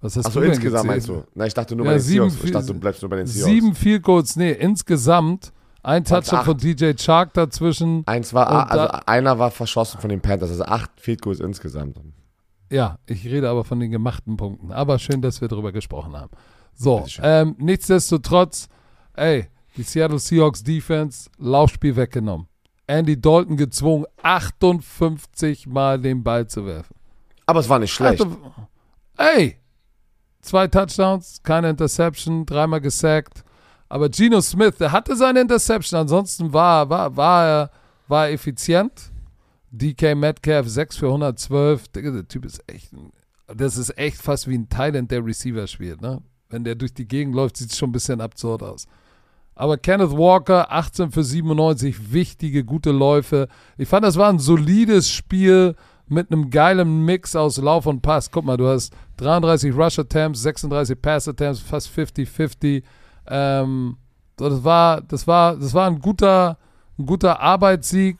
Was hast Achso, insgesamt meinst du? Na, ich dachte nur Ja, bei den sieben, Seahawks. Ich dachte, du bleibst nur bei den Seahawks. Sieben Field Goals, nee, insgesamt ein Touchdown von? DJ Chark dazwischen. Eins war, also da- einer war verschossen von den Panthers, also acht Field Goals insgesamt. Ja, ich rede aber von den gemachten Punkten. Aber schön, dass wir darüber gesprochen haben. So, ähm, nichtsdestotrotz, ey, die Seattle Seahawks Defense, Laufspiel weggenommen. Andy Dalton gezwungen, 58 Mal den Ball zu werfen. Aber es war nicht schlecht. Ey, zwei Touchdowns, keine Interception, dreimal gesackt. Aber Geno Smith, der hatte seine Interception, ansonsten war, war, war, er, war effizient. DK Metcalf 6 für 112. Digga, der Typ ist echt, das ist echt fast wie ein Thailand, der Receiver spielt, ne? Wenn der durch die Gegend läuft, sieht es schon ein bisschen absurd aus. Aber Kenneth Walker, 18 für 97, wichtige, gute Läufe. Ich fand, das war ein solides Spiel mit einem geilen Mix aus Lauf und Pass. Guck mal, du hast 33 Rush Attempts, 36 Pass Attempts, fast 50-50. Ähm, das war, das war, das war ein guter, ein guter Arbeitssieg.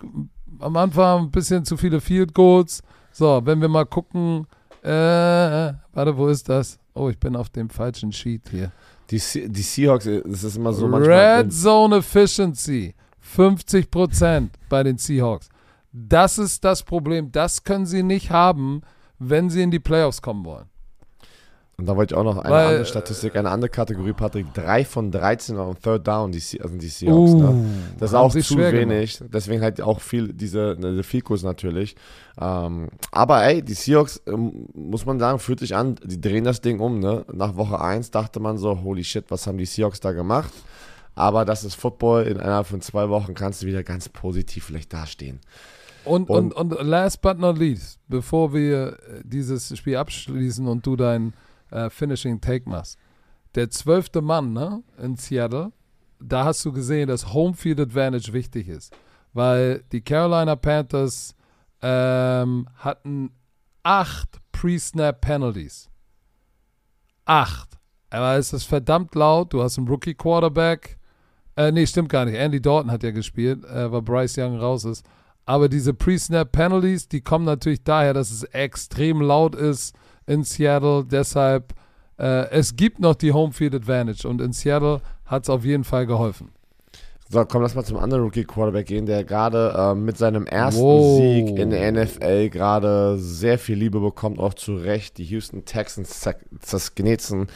Am Anfang ein bisschen zu viele Field Goals. So, wenn wir mal gucken, äh, warte, wo ist das? Oh, ich bin auf dem falschen Sheet hier. Die, die Seahawks, das ist immer so manchmal. Red Zone Efficiency, 50% bei den Seahawks. Das ist das Problem. Das können sie nicht haben, wenn sie in die Playoffs kommen wollen. Und da wollte ich auch noch eine Weil, andere Statistik, eine andere Kategorie, Patrick. Drei von 13 auf Third Down, die, also die Seahawks. Uh, ne? Das ist auch zu wenig. Gemacht. Deswegen halt auch viel, diese, diese Fikus natürlich. Ähm, aber ey, die Seahawks, ähm, muss man sagen, fühlt sich an, die drehen das Ding um. Ne? Nach Woche 1 dachte man so, holy shit, was haben die Seahawks da gemacht? Aber das ist Football. Innerhalb von zwei Wochen kannst du wieder ganz positiv vielleicht dastehen. Und, und, und, und last but not least, bevor wir äh, dieses Spiel abschließen und du dein äh, Finishing Take machst. Der zwölfte Mann ne, in Seattle, da hast du gesehen, dass Homefield Advantage wichtig ist. Weil die Carolina Panthers ähm, hatten acht Pre-Snap Penalties. Acht. Aber es ist verdammt laut. Du hast einen Rookie Quarterback. Äh, nee, stimmt gar nicht. Andy Dalton hat ja gespielt, äh, weil Bryce Young raus ist. Aber diese Pre-Snap Penalties, die kommen natürlich daher, dass es extrem laut ist in Seattle. Deshalb, äh, es gibt noch die Home Field Advantage und in Seattle hat es auf jeden Fall geholfen. So, komm, lass mal zum anderen Rookie-Quarterback gehen, der gerade äh, mit seinem ersten wow. Sieg in der NFL gerade sehr viel Liebe bekommt, auch zu Recht. Die Houston Texans zersknetzen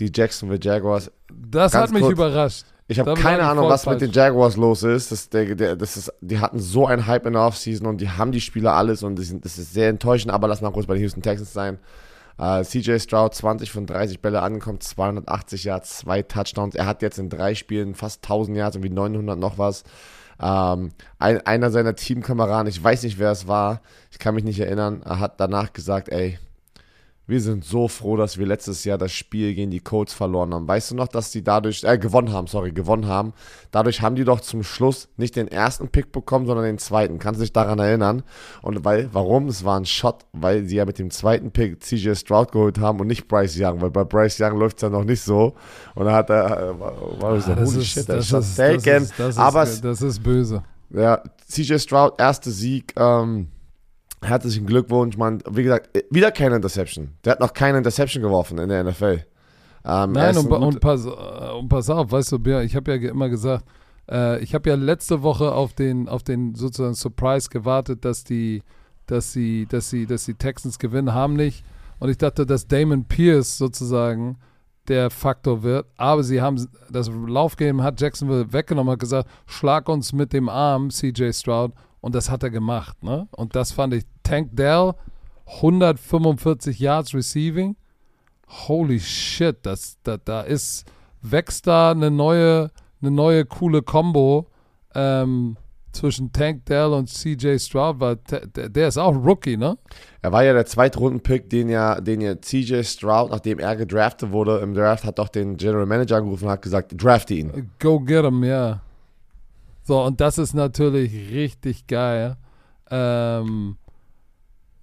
die Jacksonville Jaguars. Das Ganz hat mich kurz, überrascht. Ich habe keine Ahnung, was falsch. mit den Jaguars los ist. Das, der, der, das ist. Die hatten so einen Hype in der Offseason und die haben die Spieler alles und das ist sehr enttäuschend, aber lass mal kurz bei den Houston Texans sein. Uh, äh, CJ Stroud 20 von 30 Bälle angekommen, 280 Yards, zwei Touchdowns. Er hat jetzt in drei Spielen fast 1000 Yards, irgendwie 900 noch was. Um, ähm, ein, einer seiner Teamkameraden, ich weiß nicht, wer es war, ich kann mich nicht erinnern, er hat danach gesagt, ey, wir sind so froh, dass wir letztes Jahr das Spiel gegen die Colts verloren haben. Weißt du noch, dass die dadurch, äh, gewonnen haben, sorry, gewonnen haben. Dadurch haben die doch zum Schluss nicht den ersten Pick bekommen, sondern den zweiten. Kannst du dich daran erinnern? Und weil, warum? Es war ein Shot, weil sie ja mit dem zweiten Pick CJ Stroud geholt haben und nicht Bryce Young, weil bei Bryce Young läuft es ja noch nicht so. Und da hat er, äh, war, war so, ah, holy shit, das ist, das taken. Ist, das ist, Aber das ist böse. Ja, CJ Stroud, erster Sieg, ähm, Herzlichen Glückwunsch, Mann. Wie gesagt, wieder keine Interception. Der hat noch keine Interception geworfen in der NFL. Ähm, Nein, und, und, pass, äh, und pass auf, weißt du, ich habe ja immer gesagt, äh, ich habe ja letzte Woche auf den, auf den sozusagen Surprise gewartet, dass die, dass sie, dass sie, dass die Texans gewinnen, haben nicht. Und ich dachte, dass Damon Pierce sozusagen der Faktor wird. Aber sie haben das Laufgame hat Jacksonville weggenommen, hat gesagt, schlag uns mit dem Arm, CJ Stroud, und das hat er gemacht. Ne? Und das fand ich. Tank Dell, 145 Yards Receiving. Holy shit, das, da, da ist, wächst da eine neue, eine neue coole Combo ähm, zwischen Tank Dell und CJ Stroud, weil der, der ist auch Rookie, ne? Er war ja der Zweitrunden-Pick, den ja, den ja CJ Stroud, nachdem er gedraftet wurde im Draft, hat doch den General Manager angerufen und hat gesagt, drafte ihn. Go get him, ja. So, und das ist natürlich richtig geil. Ähm,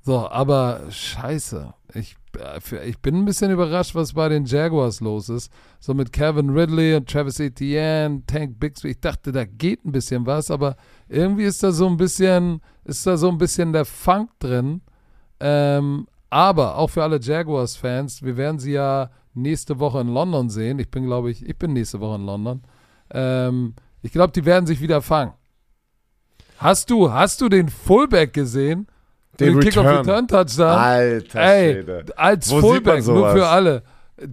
so, aber scheiße. Ich, äh, ich bin ein bisschen überrascht, was bei den Jaguars los ist. So mit Kevin Ridley und Travis Etienne, Tank Bixby. Ich dachte, da geht ein bisschen was, aber irgendwie ist da so ein bisschen, ist da so ein bisschen der Funk drin. Ähm, aber auch für alle Jaguars-Fans, wir werden sie ja nächste Woche in London sehen. Ich bin, glaube ich, ich bin nächste Woche in London. Ähm, ich glaube, die werden sich wieder fangen. Hast du, hast du den Fullback gesehen? Den, den Kick-Off-Return-Touchdown? Alter Ey, Schwede. als Wo Fullback, nur für alle.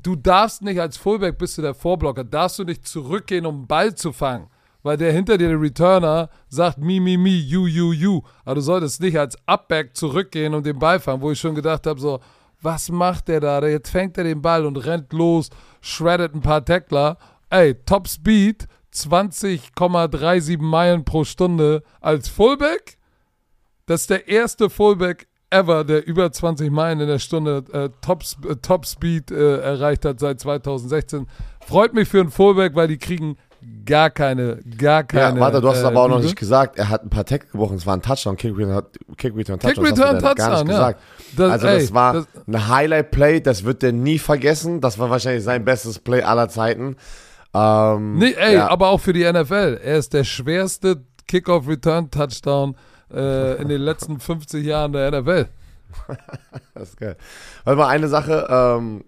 Du darfst nicht als Fullback, bist du der Vorblocker, darfst du nicht zurückgehen, um einen Ball zu fangen. Weil der hinter dir, der Returner, sagt mi, mi, mi, you, you, you. Aber du solltest nicht als Upback zurückgehen und den Ball fangen, wo ich schon gedacht habe, so, was macht der da? Jetzt fängt er den Ball und rennt los, shreddet ein paar Tackler. Ey, Top Speed, 20,37 Meilen pro Stunde als Fullback? Das ist der erste Fullback ever, der über 20 Meilen in der Stunde äh, Top, äh, Top Speed äh, erreicht hat seit 2016. Freut mich für einen Fullback, weil die kriegen gar keine, gar keine. Ja, warte, du hast es äh, aber auch noch Liebe. nicht gesagt. Er hat ein paar Tackle gebrochen. Es war ein Touchdown, Kick Return, Kick Return Kick Touchdown. hast Return du gar Touchdown, nicht ja. gesagt. Das- also ey, das war das- ein Highlight-Play, das wird der nie vergessen. Das war wahrscheinlich sein bestes Play aller Zeiten. Ähm, Nee, ey, ja. aber auch für die NFL. Er ist der schwerste Kickoff-Return-Touchdown äh, in den letzten 50 Jahren der NFL. Das ist geil. Warte mal, eine Sache. Ähm,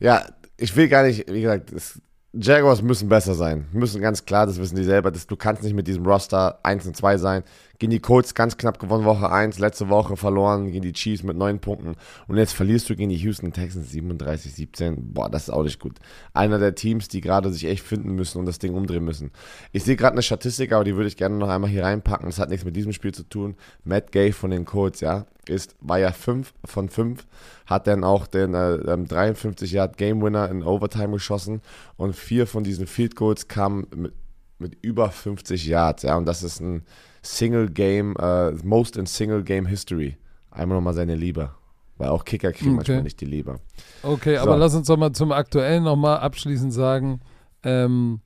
ja, ich will gar nicht, wie gesagt, das, Jaguars müssen besser sein. Müssen ganz klar, das wissen die selber. Das, du kannst nicht mit diesem Roster 1 und 2 sein. Gegen die Colts ganz knapp gewonnen, Woche 1, letzte Woche verloren, gegen die Chiefs mit 9 Punkten. Und jetzt verlierst du gegen die Houston Texans 37-17. Boah, das ist auch nicht gut. Einer der Teams, die gerade sich echt finden müssen und das Ding umdrehen müssen. Ich sehe gerade eine Statistik, aber die würde ich gerne noch einmal hier reinpacken. Das hat nichts mit diesem Spiel zu tun. Matt Gay von den Colts, ja, ist, war ja 5 von 5, hat dann auch den äh, ähm, 53 Yard Game Winner in Overtime geschossen und vier von diesen Field Goals kamen mit, mit über 50 Yards, ja, und das ist ein Single Game, äh, most in Single Game History. Einmal nochmal seine Liebe. Weil auch Kicker kriegen Okay. manchmal nicht die Liebe. Okay, So. aber lass uns doch mal zum Aktuellen nochmal abschließend sagen, ähm,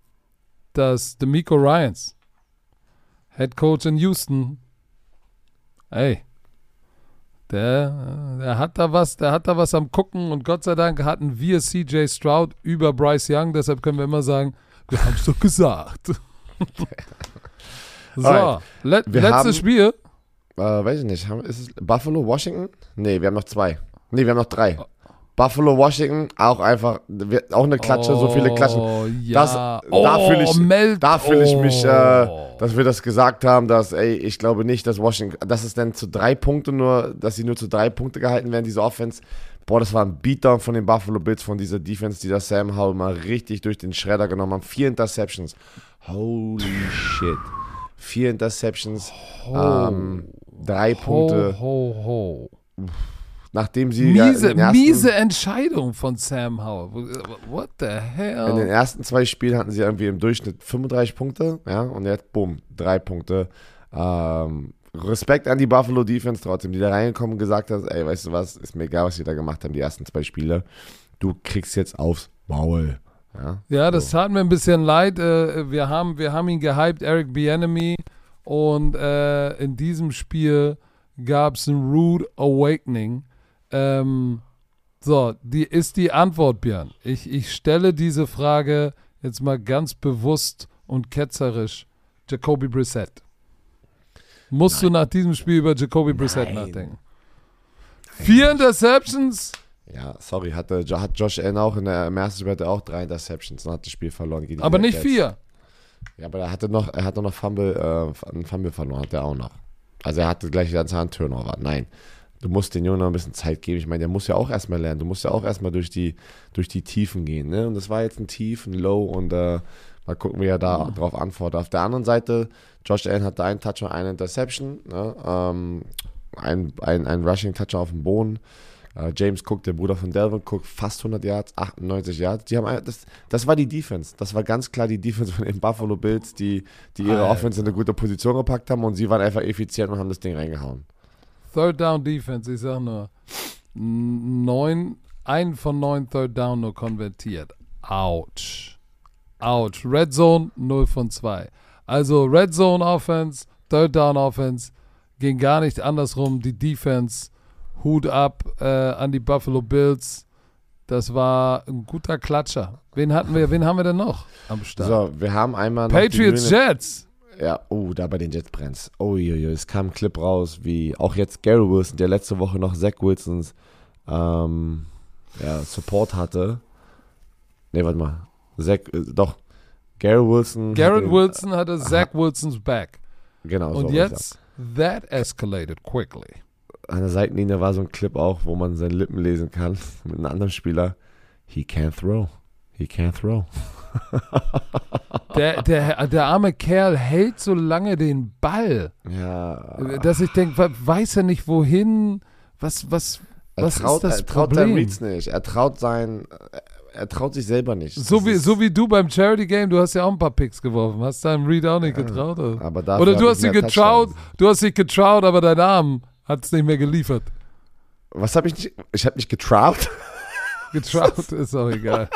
dass D'Amico Ryans, Head Coach in Houston, ey, der, der hat da was, der hat da was am gucken und Gott sei Dank hatten wir CJ Stroud über Bryce Young, deshalb können wir immer sagen, wir haben es doch gesagt. so, Alright. let, Wir letztes haben- Spiel. Äh, weiß ich nicht. Haben, ist es Buffalo, Washington? Nee, wir haben noch zwei. Nee, wir haben noch drei. Buffalo, Washington, auch einfach, auch eine Klatsche, so viele Klatschen. Oh, ja. Das- da fühle ich- Da fühle ich mich, oh. äh, dass wir das gesagt haben, dass, ey, ich glaube nicht, dass Washington, dass es dann zu drei Punkte nur, dass sie nur zu drei Punkte gehalten werden, diese Offense. Boah, das war ein Beatdown von den Buffalo Bills, von dieser Defense, die das Sam Howell mal richtig durch den Schredder genommen haben. Vier Interceptions. Holy shit. Vier Interceptions, ähm, drei Punkte, Ho, ho, ho. nachdem sie ja Miese, den ersten, miese Entscheidung von Sam Howell. What the hell? In den ersten zwei Spielen hatten sie irgendwie im Durchschnitt 35 Punkte, ja, und jetzt, bumm, drei Punkte. Ähm, Respekt an die Buffalo Defense trotzdem, die da reingekommen und gesagt hat, ey, weißt du was, ist mir egal, was sie da gemacht haben, die ersten zwei Spiele. Du kriegst jetzt aufs Maul. Ja, ja, das so. tat mir ein bisschen leid. Äh, Wir haben, wir haben ihn gehypt, Eric Bienemy. Und äh, in diesem Spiel gab es ein Rude Awakening. Ähm, so, die ist die Antwort, Björn. Ich, ich stelle diese Frage jetzt mal ganz bewusst und ketzerisch. Jacoby Brissett. Musst du nach diesem Spiel über Jacoby Brissett Nein. nachdenken? Vier Interceptions? Ja, sorry, hatte, hat Josh Allen auch in der ersten Spiel auch drei Interceptions und hat das Spiel verloren. gegen die Aber nicht vier. Ja, aber er hatte noch, er hatte noch Fumble, äh, einen Fumble verloren, hat er auch noch. Also er hatte gleich ganz einen Turnover. Nein. Du musst den Jungen noch ein bisschen Zeit geben. Ich meine, der muss ja auch erstmal lernen. Du musst ja auch erstmal durch die, durch die Tiefen gehen. Ne? Und das war jetzt ein Tief, ein Low und äh, mal gucken, wie er da drauf antwortet. Auf der anderen Seite, Josh Allen hatte einen Touchdown, eine Interception, ne? ähm, ein, ein, ein Rushing Touchdown auf dem Boden. Äh, James Cook, der Bruder von Delvin Cook, fast 100 Yards, 98 Yards. Die haben das, das war die Defense. Das war ganz klar die Defense von den Buffalo Bills, die, die ihre Alter. Offense in eine gute Position gepackt haben und sie waren einfach effizient und haben das Ding reingehauen. Third Down Defense, ich sag nur. Neun, ein von neun Third Down nur konvertiert. Ouch. Ouch. Red Zone 0 von 2. Also Red Zone Offense, Third Down Offense ging gar nicht andersrum. Die Defense, Hut ab äh, an die Buffalo Bills. Das war ein guter Klatscher. Wen hatten wir, wen haben wir denn noch am Start? So, wir haben einmal Patriots Jets. Ja, oh, da bei den Jets brennt's. Oh, jo, jo, es kam ein Clip raus, wie auch jetzt Gary Wilson, der letzte Woche noch Zach Wilsons ähm, ja, Support hatte. Ne, warte mal. Zach, äh, doch. Gary Wilson. Garrett hat den- Wilson hatte Zach Wilsons Back. Genau, so Und was jetzt, that escalated quickly. An der Seitenlinie war so ein Clip auch, wo man seine Lippen lesen kann mit einem anderen Spieler. He can't throw. He can't throw. Der, der, der arme Kerl hält so lange den Ball, Ja. dass ich denke, weiß er nicht wohin, was, was, Er Was traut, ist das er traut Problem? Reads nicht. Er traut sein, er traut sich selber nicht. So Das wie, so wie du beim Charity Game, du hast ja auch ein paar Picks geworfen. Hast deinem Read auch nicht getraut? Oder, oder du hast mehr getraut, du hast dich getraut, aber dein Arm hat es nicht mehr geliefert. Was habe ich nicht? Ich habe nicht getraut. Getraut ist auch egal.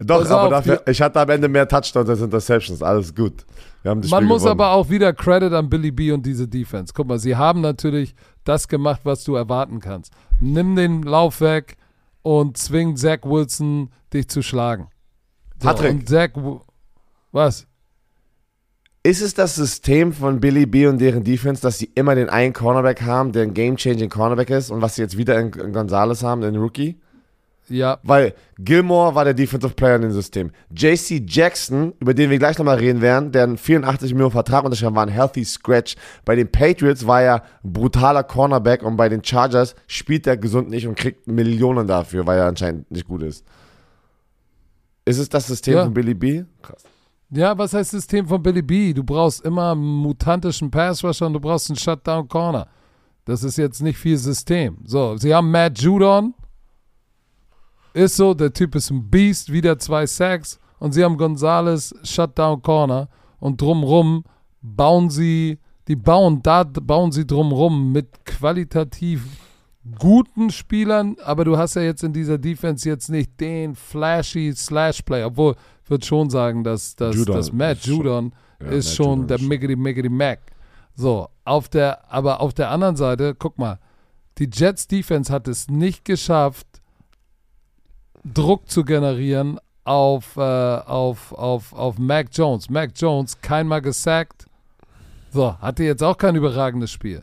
Doch, Pass aber dafür, ich hatte am Ende mehr Touchdowns als Interceptions. Alles gut. Man Spiel muss gewonnen. aber auch wieder Credit an Billy B und diese Defense. Guck mal, sie haben natürlich das gemacht, was du erwarten kannst. Nimm den Lauf weg und zwing Zach Wilson, dich zu schlagen. Patrick. Und Zach, was? Ist es das System von Billy B und deren Defense, dass sie immer den einen Cornerback haben, der ein Game-Changing Cornerback ist und was sie jetzt wieder in, in Gonzalez haben, den Rookie? Ja, Weil Gilmore war der Defensive Player in dem System. JC Jackson, über den wir gleich nochmal reden werden, der einen 84 Millionen Vertrag unterschrieben war ein Healthy Scratch. Bei den Patriots war er ein brutaler Cornerback und bei den Chargers spielt er gesund nicht und kriegt Millionen dafür, weil er anscheinend nicht gut ist. Ist es das System Ja. von Billy B? Krass. Ja, was heißt System von Billy B? Du brauchst immer einen mutantischen Pass-Rusher und du brauchst einen Shutdown-Corner. Das ist jetzt nicht viel System. So, sie haben Matt Judon. Ist so, der Typ ist ein Beast, wieder zwei Sacks. Und sie haben Gonzalez, Shutdown-Corner. Und drumrum bauen sie, die bauen, da bauen sie drumrum mit qualitativ guten Spielern, aber du hast ja jetzt in dieser Defense jetzt nicht den flashy Slash-Play, obwohl ich würde schon sagen, dass, dass, Judon dass Matt ist schon- Judon Ja, ist schon Judon der Miggity Miggity Mac. So, auf der, aber auf der anderen Seite, guck mal, die Jets Defense hat es nicht geschafft, Druck zu generieren auf, äh, auf, auf, auf Mac Jones. Mac Jones, keinmal gesackt. So, hatte jetzt auch kein überragendes Spiel.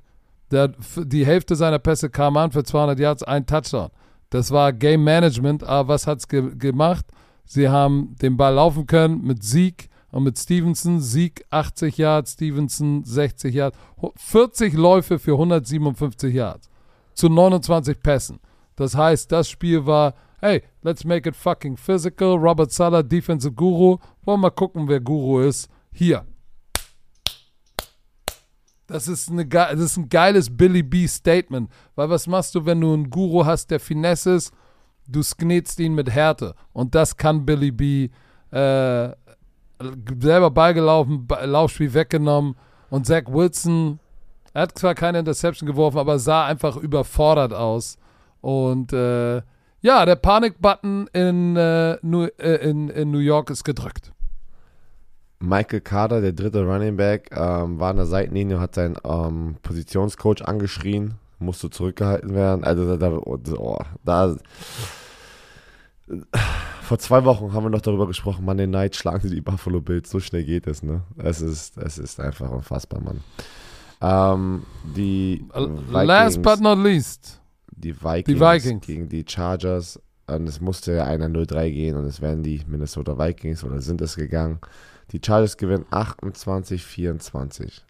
Der, hat die Hälfte seiner Pässe kam an für 200 Yards, ein Touchdown. Das war Game Management, aber was hat's ge gemacht? Sie haben den Ball laufen können mit Sieg und mit Stevenson. Sieg 80 Yards, Stevenson 60 Yards. Ho- 40 Läufe für 157 Yards zu 29 Pässen. Das heißt, das Spiel war, hey, let's make it fucking physical. Robert Sala, Defensive Guru. Wollen wir mal gucken, wer Guru ist. Hier. Das ist, eine, das ist ein geiles Billy B Statement. Weil was machst du, wenn du einen Guru hast, der Finesse ist? Du sknetst ihn mit Härte. Und das kann Billy B. Äh, selber beigelaufen, Laufspiel weggenommen. Und Zach Wilson, er hat zwar keine Interception geworfen, aber sah einfach überfordert aus. Und äh, ja, der Panik-Button in, äh, äh, in, in New York ist gedrückt. Michael Carter, der dritte Running Back, ähm, war an der Seitenlinie und hat seinen ähm, Positionscoach angeschrien, musste zurückgehalten werden. Also da, da, oh, da vor zwei Wochen haben wir noch darüber gesprochen, Monday Night schlagen sie die Buffalo Bills, so schnell geht es, ne? Es ist, es ist einfach unfassbar, Mann. Ähm, die Last but not least. die Vikings, Die Vikings. gegen die Chargers. Und es musste ja einer 0-3 gehen und es werden die Minnesota Vikings oder sind es gegangen. Die Chargers gewinnen 28-24.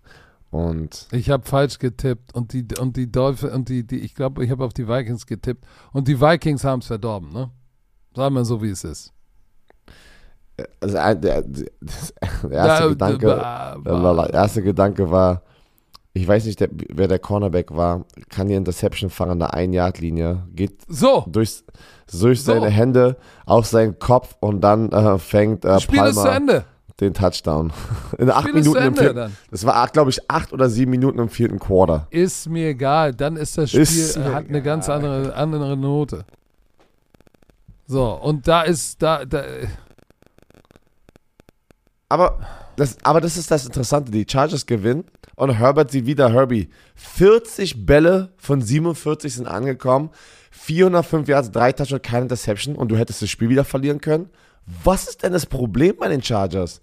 Und Ich habe falsch getippt und die und die Dolphins und die, die ich glaube, ich habe auf die Vikings getippt und die Vikings haben es verdorben, ne? Sagen wir so, wie es ist. also der, der, erste Da- Gedanke, da- der erste Gedanke war, ich weiß nicht, der, wer der Cornerback war, kann die Interception fangen an der 1-Yard-Linie, geht So, durch, durch So. seine Hände auf seinen Kopf und dann äh, fängt äh, das Spiel ist zu Palmer Ende. Den Touchdown. In acht Spiel Minuten im vierten, dann. Das war, glaube ich, acht oder sieben Minuten im vierten Quarter. Ist mir egal. Dann ist das Spiel, Ist mir hat eine ganz andere, andere Note. So, und da ist, da, da, Aber das, aber das ist das Interessante. Die Chargers gewinnen und Herbert sieht wieder Herbie. 40 Bälle von 47 sind angekommen. 405 Yards, drei Touchdowns, keine Interception und du hättest das Spiel wieder verlieren können. Was ist denn das Problem bei den Chargers?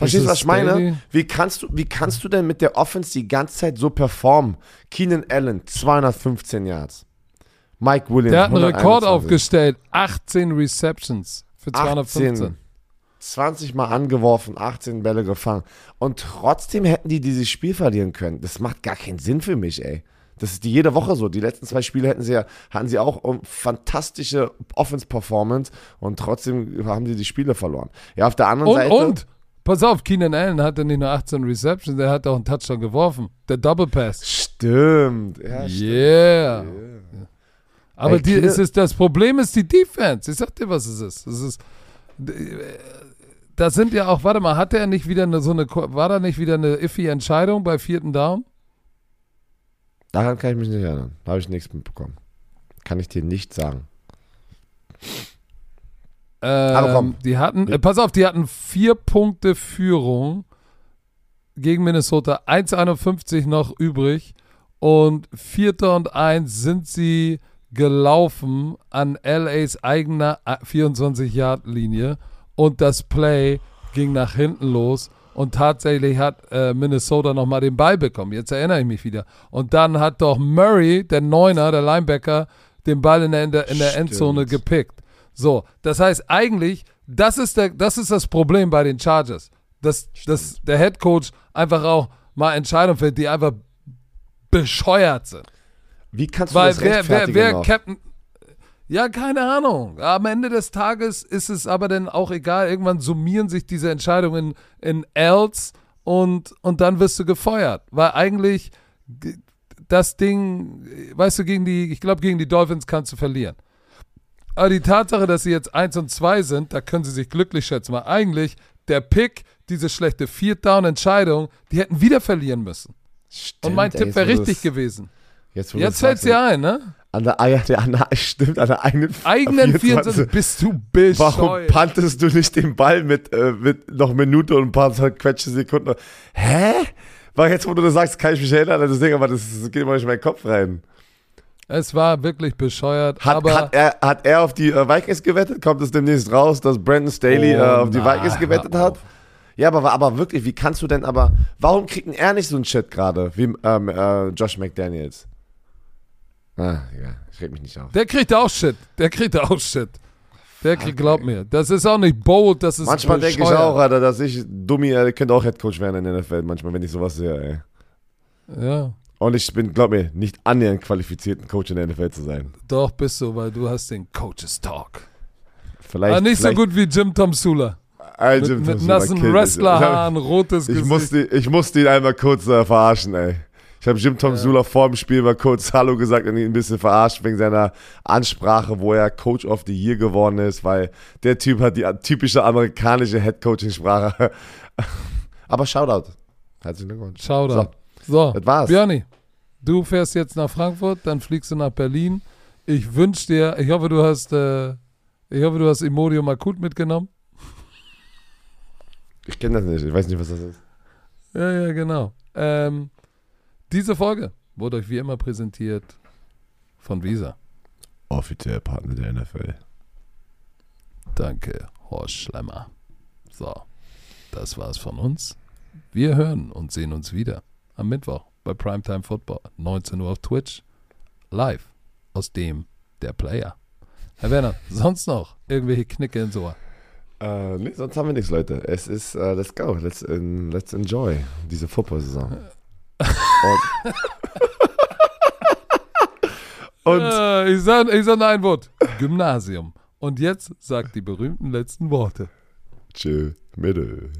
Verstehst du, was ich meine? Wie kannst, du, wie kannst du denn mit der Offense die ganze Zeit so performen? Keenan Allen, 215 Yards. Mike Williams, der hat einen Rekord 121. aufgestellt. 18 Receptions für 215. 18. 20 Mal angeworfen, 18 Bälle gefangen. Und trotzdem hätten die dieses Spiel verlieren können. Das macht gar keinen Sinn für mich, ey. Das ist die jede Woche so. Die letzten zwei Spiele hätten sie ja, hatten sie auch um, fantastische Offense-Performance und trotzdem haben sie die Spiele verloren. Ja, auf der anderen Und, Seite. und, pass auf, Keenan Allen hatte nicht nur 18 Receptions, der hat auch einen Touchdown geworfen. Der Double Pass. Stimmt. Ja, stimmt. Yeah. Yeah. Aber Ey, die, es ist, das Problem ist die Defense. Ich sag dir, was es ist. Es ist da sind ja auch, warte mal, hat er nicht wieder eine, so eine, war da nicht wieder eine iffy Entscheidung bei vierten Down? Daran kann ich mich nicht erinnern. Da habe ich nichts mitbekommen. Kann ich dir nicht sagen. Ähm, Aber komm. Die hatten, äh, pass auf, die hatten vier Punkte Führung gegen Minnesota, 1,51 noch übrig und Vierter und Eins sind sie gelaufen an LAs eigener 24-Yard-Linie und das Play ging nach hinten los und tatsächlich hat äh, Minnesota nochmal den Ball bekommen. Jetzt erinnere ich mich wieder. Und dann hat doch Murray, der Neuner, der Linebacker, den Ball in der, in der, Stimmt. Endzone gepickt. So, das heißt eigentlich, das ist, der, das ist das Problem bei den Chargers. Dass, dass der Head Coach einfach auch mal Entscheidungen fällt, die einfach bescheuert sind. Wie kannst du Weil das wer, wer, wer noch? Captain. Ja, keine Ahnung. Am Ende des Tages ist es aber dann auch egal. Irgendwann summieren sich diese Entscheidungen in Ls und, und dann wirst du gefeuert. Weil eigentlich das Ding, weißt du, gegen die, ich glaube, gegen die Dolphins kannst du verlieren. Aber die Tatsache, dass sie jetzt 1 und 2 sind, da können sie sich glücklich schätzen. Weil eigentlich der Pick, diese schlechte Viert-Down-Entscheidung, die hätten wieder verlieren müssen. Stimmt, Und mein ey, Tipp wäre richtig gewesen. Jetzt, Jetzt fällt dir ein, ne? An der, der, an der, stimmt, an der eigenen, eigenen 24 bist du Warum bescheuert. pantest du nicht den Ball mit, äh, mit noch Minute und ein paar quetsche Sekunden? Hä? Weil jetzt, wo du das sagst, kann ich mich erinnern an das Ding, aber das, das geht immer nicht in meinen Kopf rein. Es war wirklich bescheuert, Hat, aber hat, er, hat er auf die äh, Vikings gewettet? Kommt es demnächst raus, dass Brandon Staley Oh, äh, auf die na, Vikings gewettet hat? Ja, aber, aber wirklich, wie kannst du denn aber, warum kriegt denn er nicht so einen Shit gerade, wie ähm, äh, Josh McDaniels? Ah, ja, ich reg mich nicht auf. der kriegt auch Shit. Der kriegt auch Shit. Der kriegt, glaub mir. Das ist auch nicht bold, das ist Manchmal denke ich auch, Alter, dass ich, Dummi, äh, könnte auch Headcoach werden in der NFL, manchmal, wenn ich sowas sehe, ey. Ja, Und ich bin, glaub mir, nicht annähernd qualifiziert, ein Coach in der NFL zu sein. doch bist du, weil du hast den Coaches Talk. Vielleicht, Aber nicht so vielleicht- gut wie Jim Tom Sula. Ey, Mit, Jim mit nassen Wrestlerhaaren, rotes Ich Gesicht. musste, ich musste ihn einmal kurz äh, verarschen, ey. Ich habe Jim Tom Sula vor dem Spiel mal kurz Hallo gesagt und ihn ein bisschen verarscht wegen seiner Ansprache, wo er Coach of the Year geworden ist, weil der Typ hat die typische amerikanische Head-Coaching-Sprache. Aber Shoutout. Herzlichen Glückwunsch. Shoutout. So, das war's. Björni, du fährst jetzt nach Frankfurt, dann fliegst du nach Berlin. Ich wünsche dir, ich hoffe, du hast, äh, ich hoffe, du hast Imodium akut mitgenommen. Ich kenne das nicht, ich weiß nicht, was das ist. Ja, ja, genau. Ähm, diese Folge wurde euch wie immer präsentiert von Visa. Offiziell Partner der NFL. Danke, Horst Schlemmer. So, das war's von uns. Wir hören und sehen uns wieder am Mittwoch bei Primetime Football, 19 Uhr auf Twitch, live aus dem der Player. Herr Werner, sonst noch irgendwelche Knicke ins Ohr? Äh, nee, sonst haben wir nichts, Leute. Es ist, äh, let's go, let's, in, let's enjoy diese Football-Saison. Und, und Äh, ich sage ich sag ein Wort. Gymnasium. Und jetzt sagt die berühmten letzten Worte. Tschö, Mitte.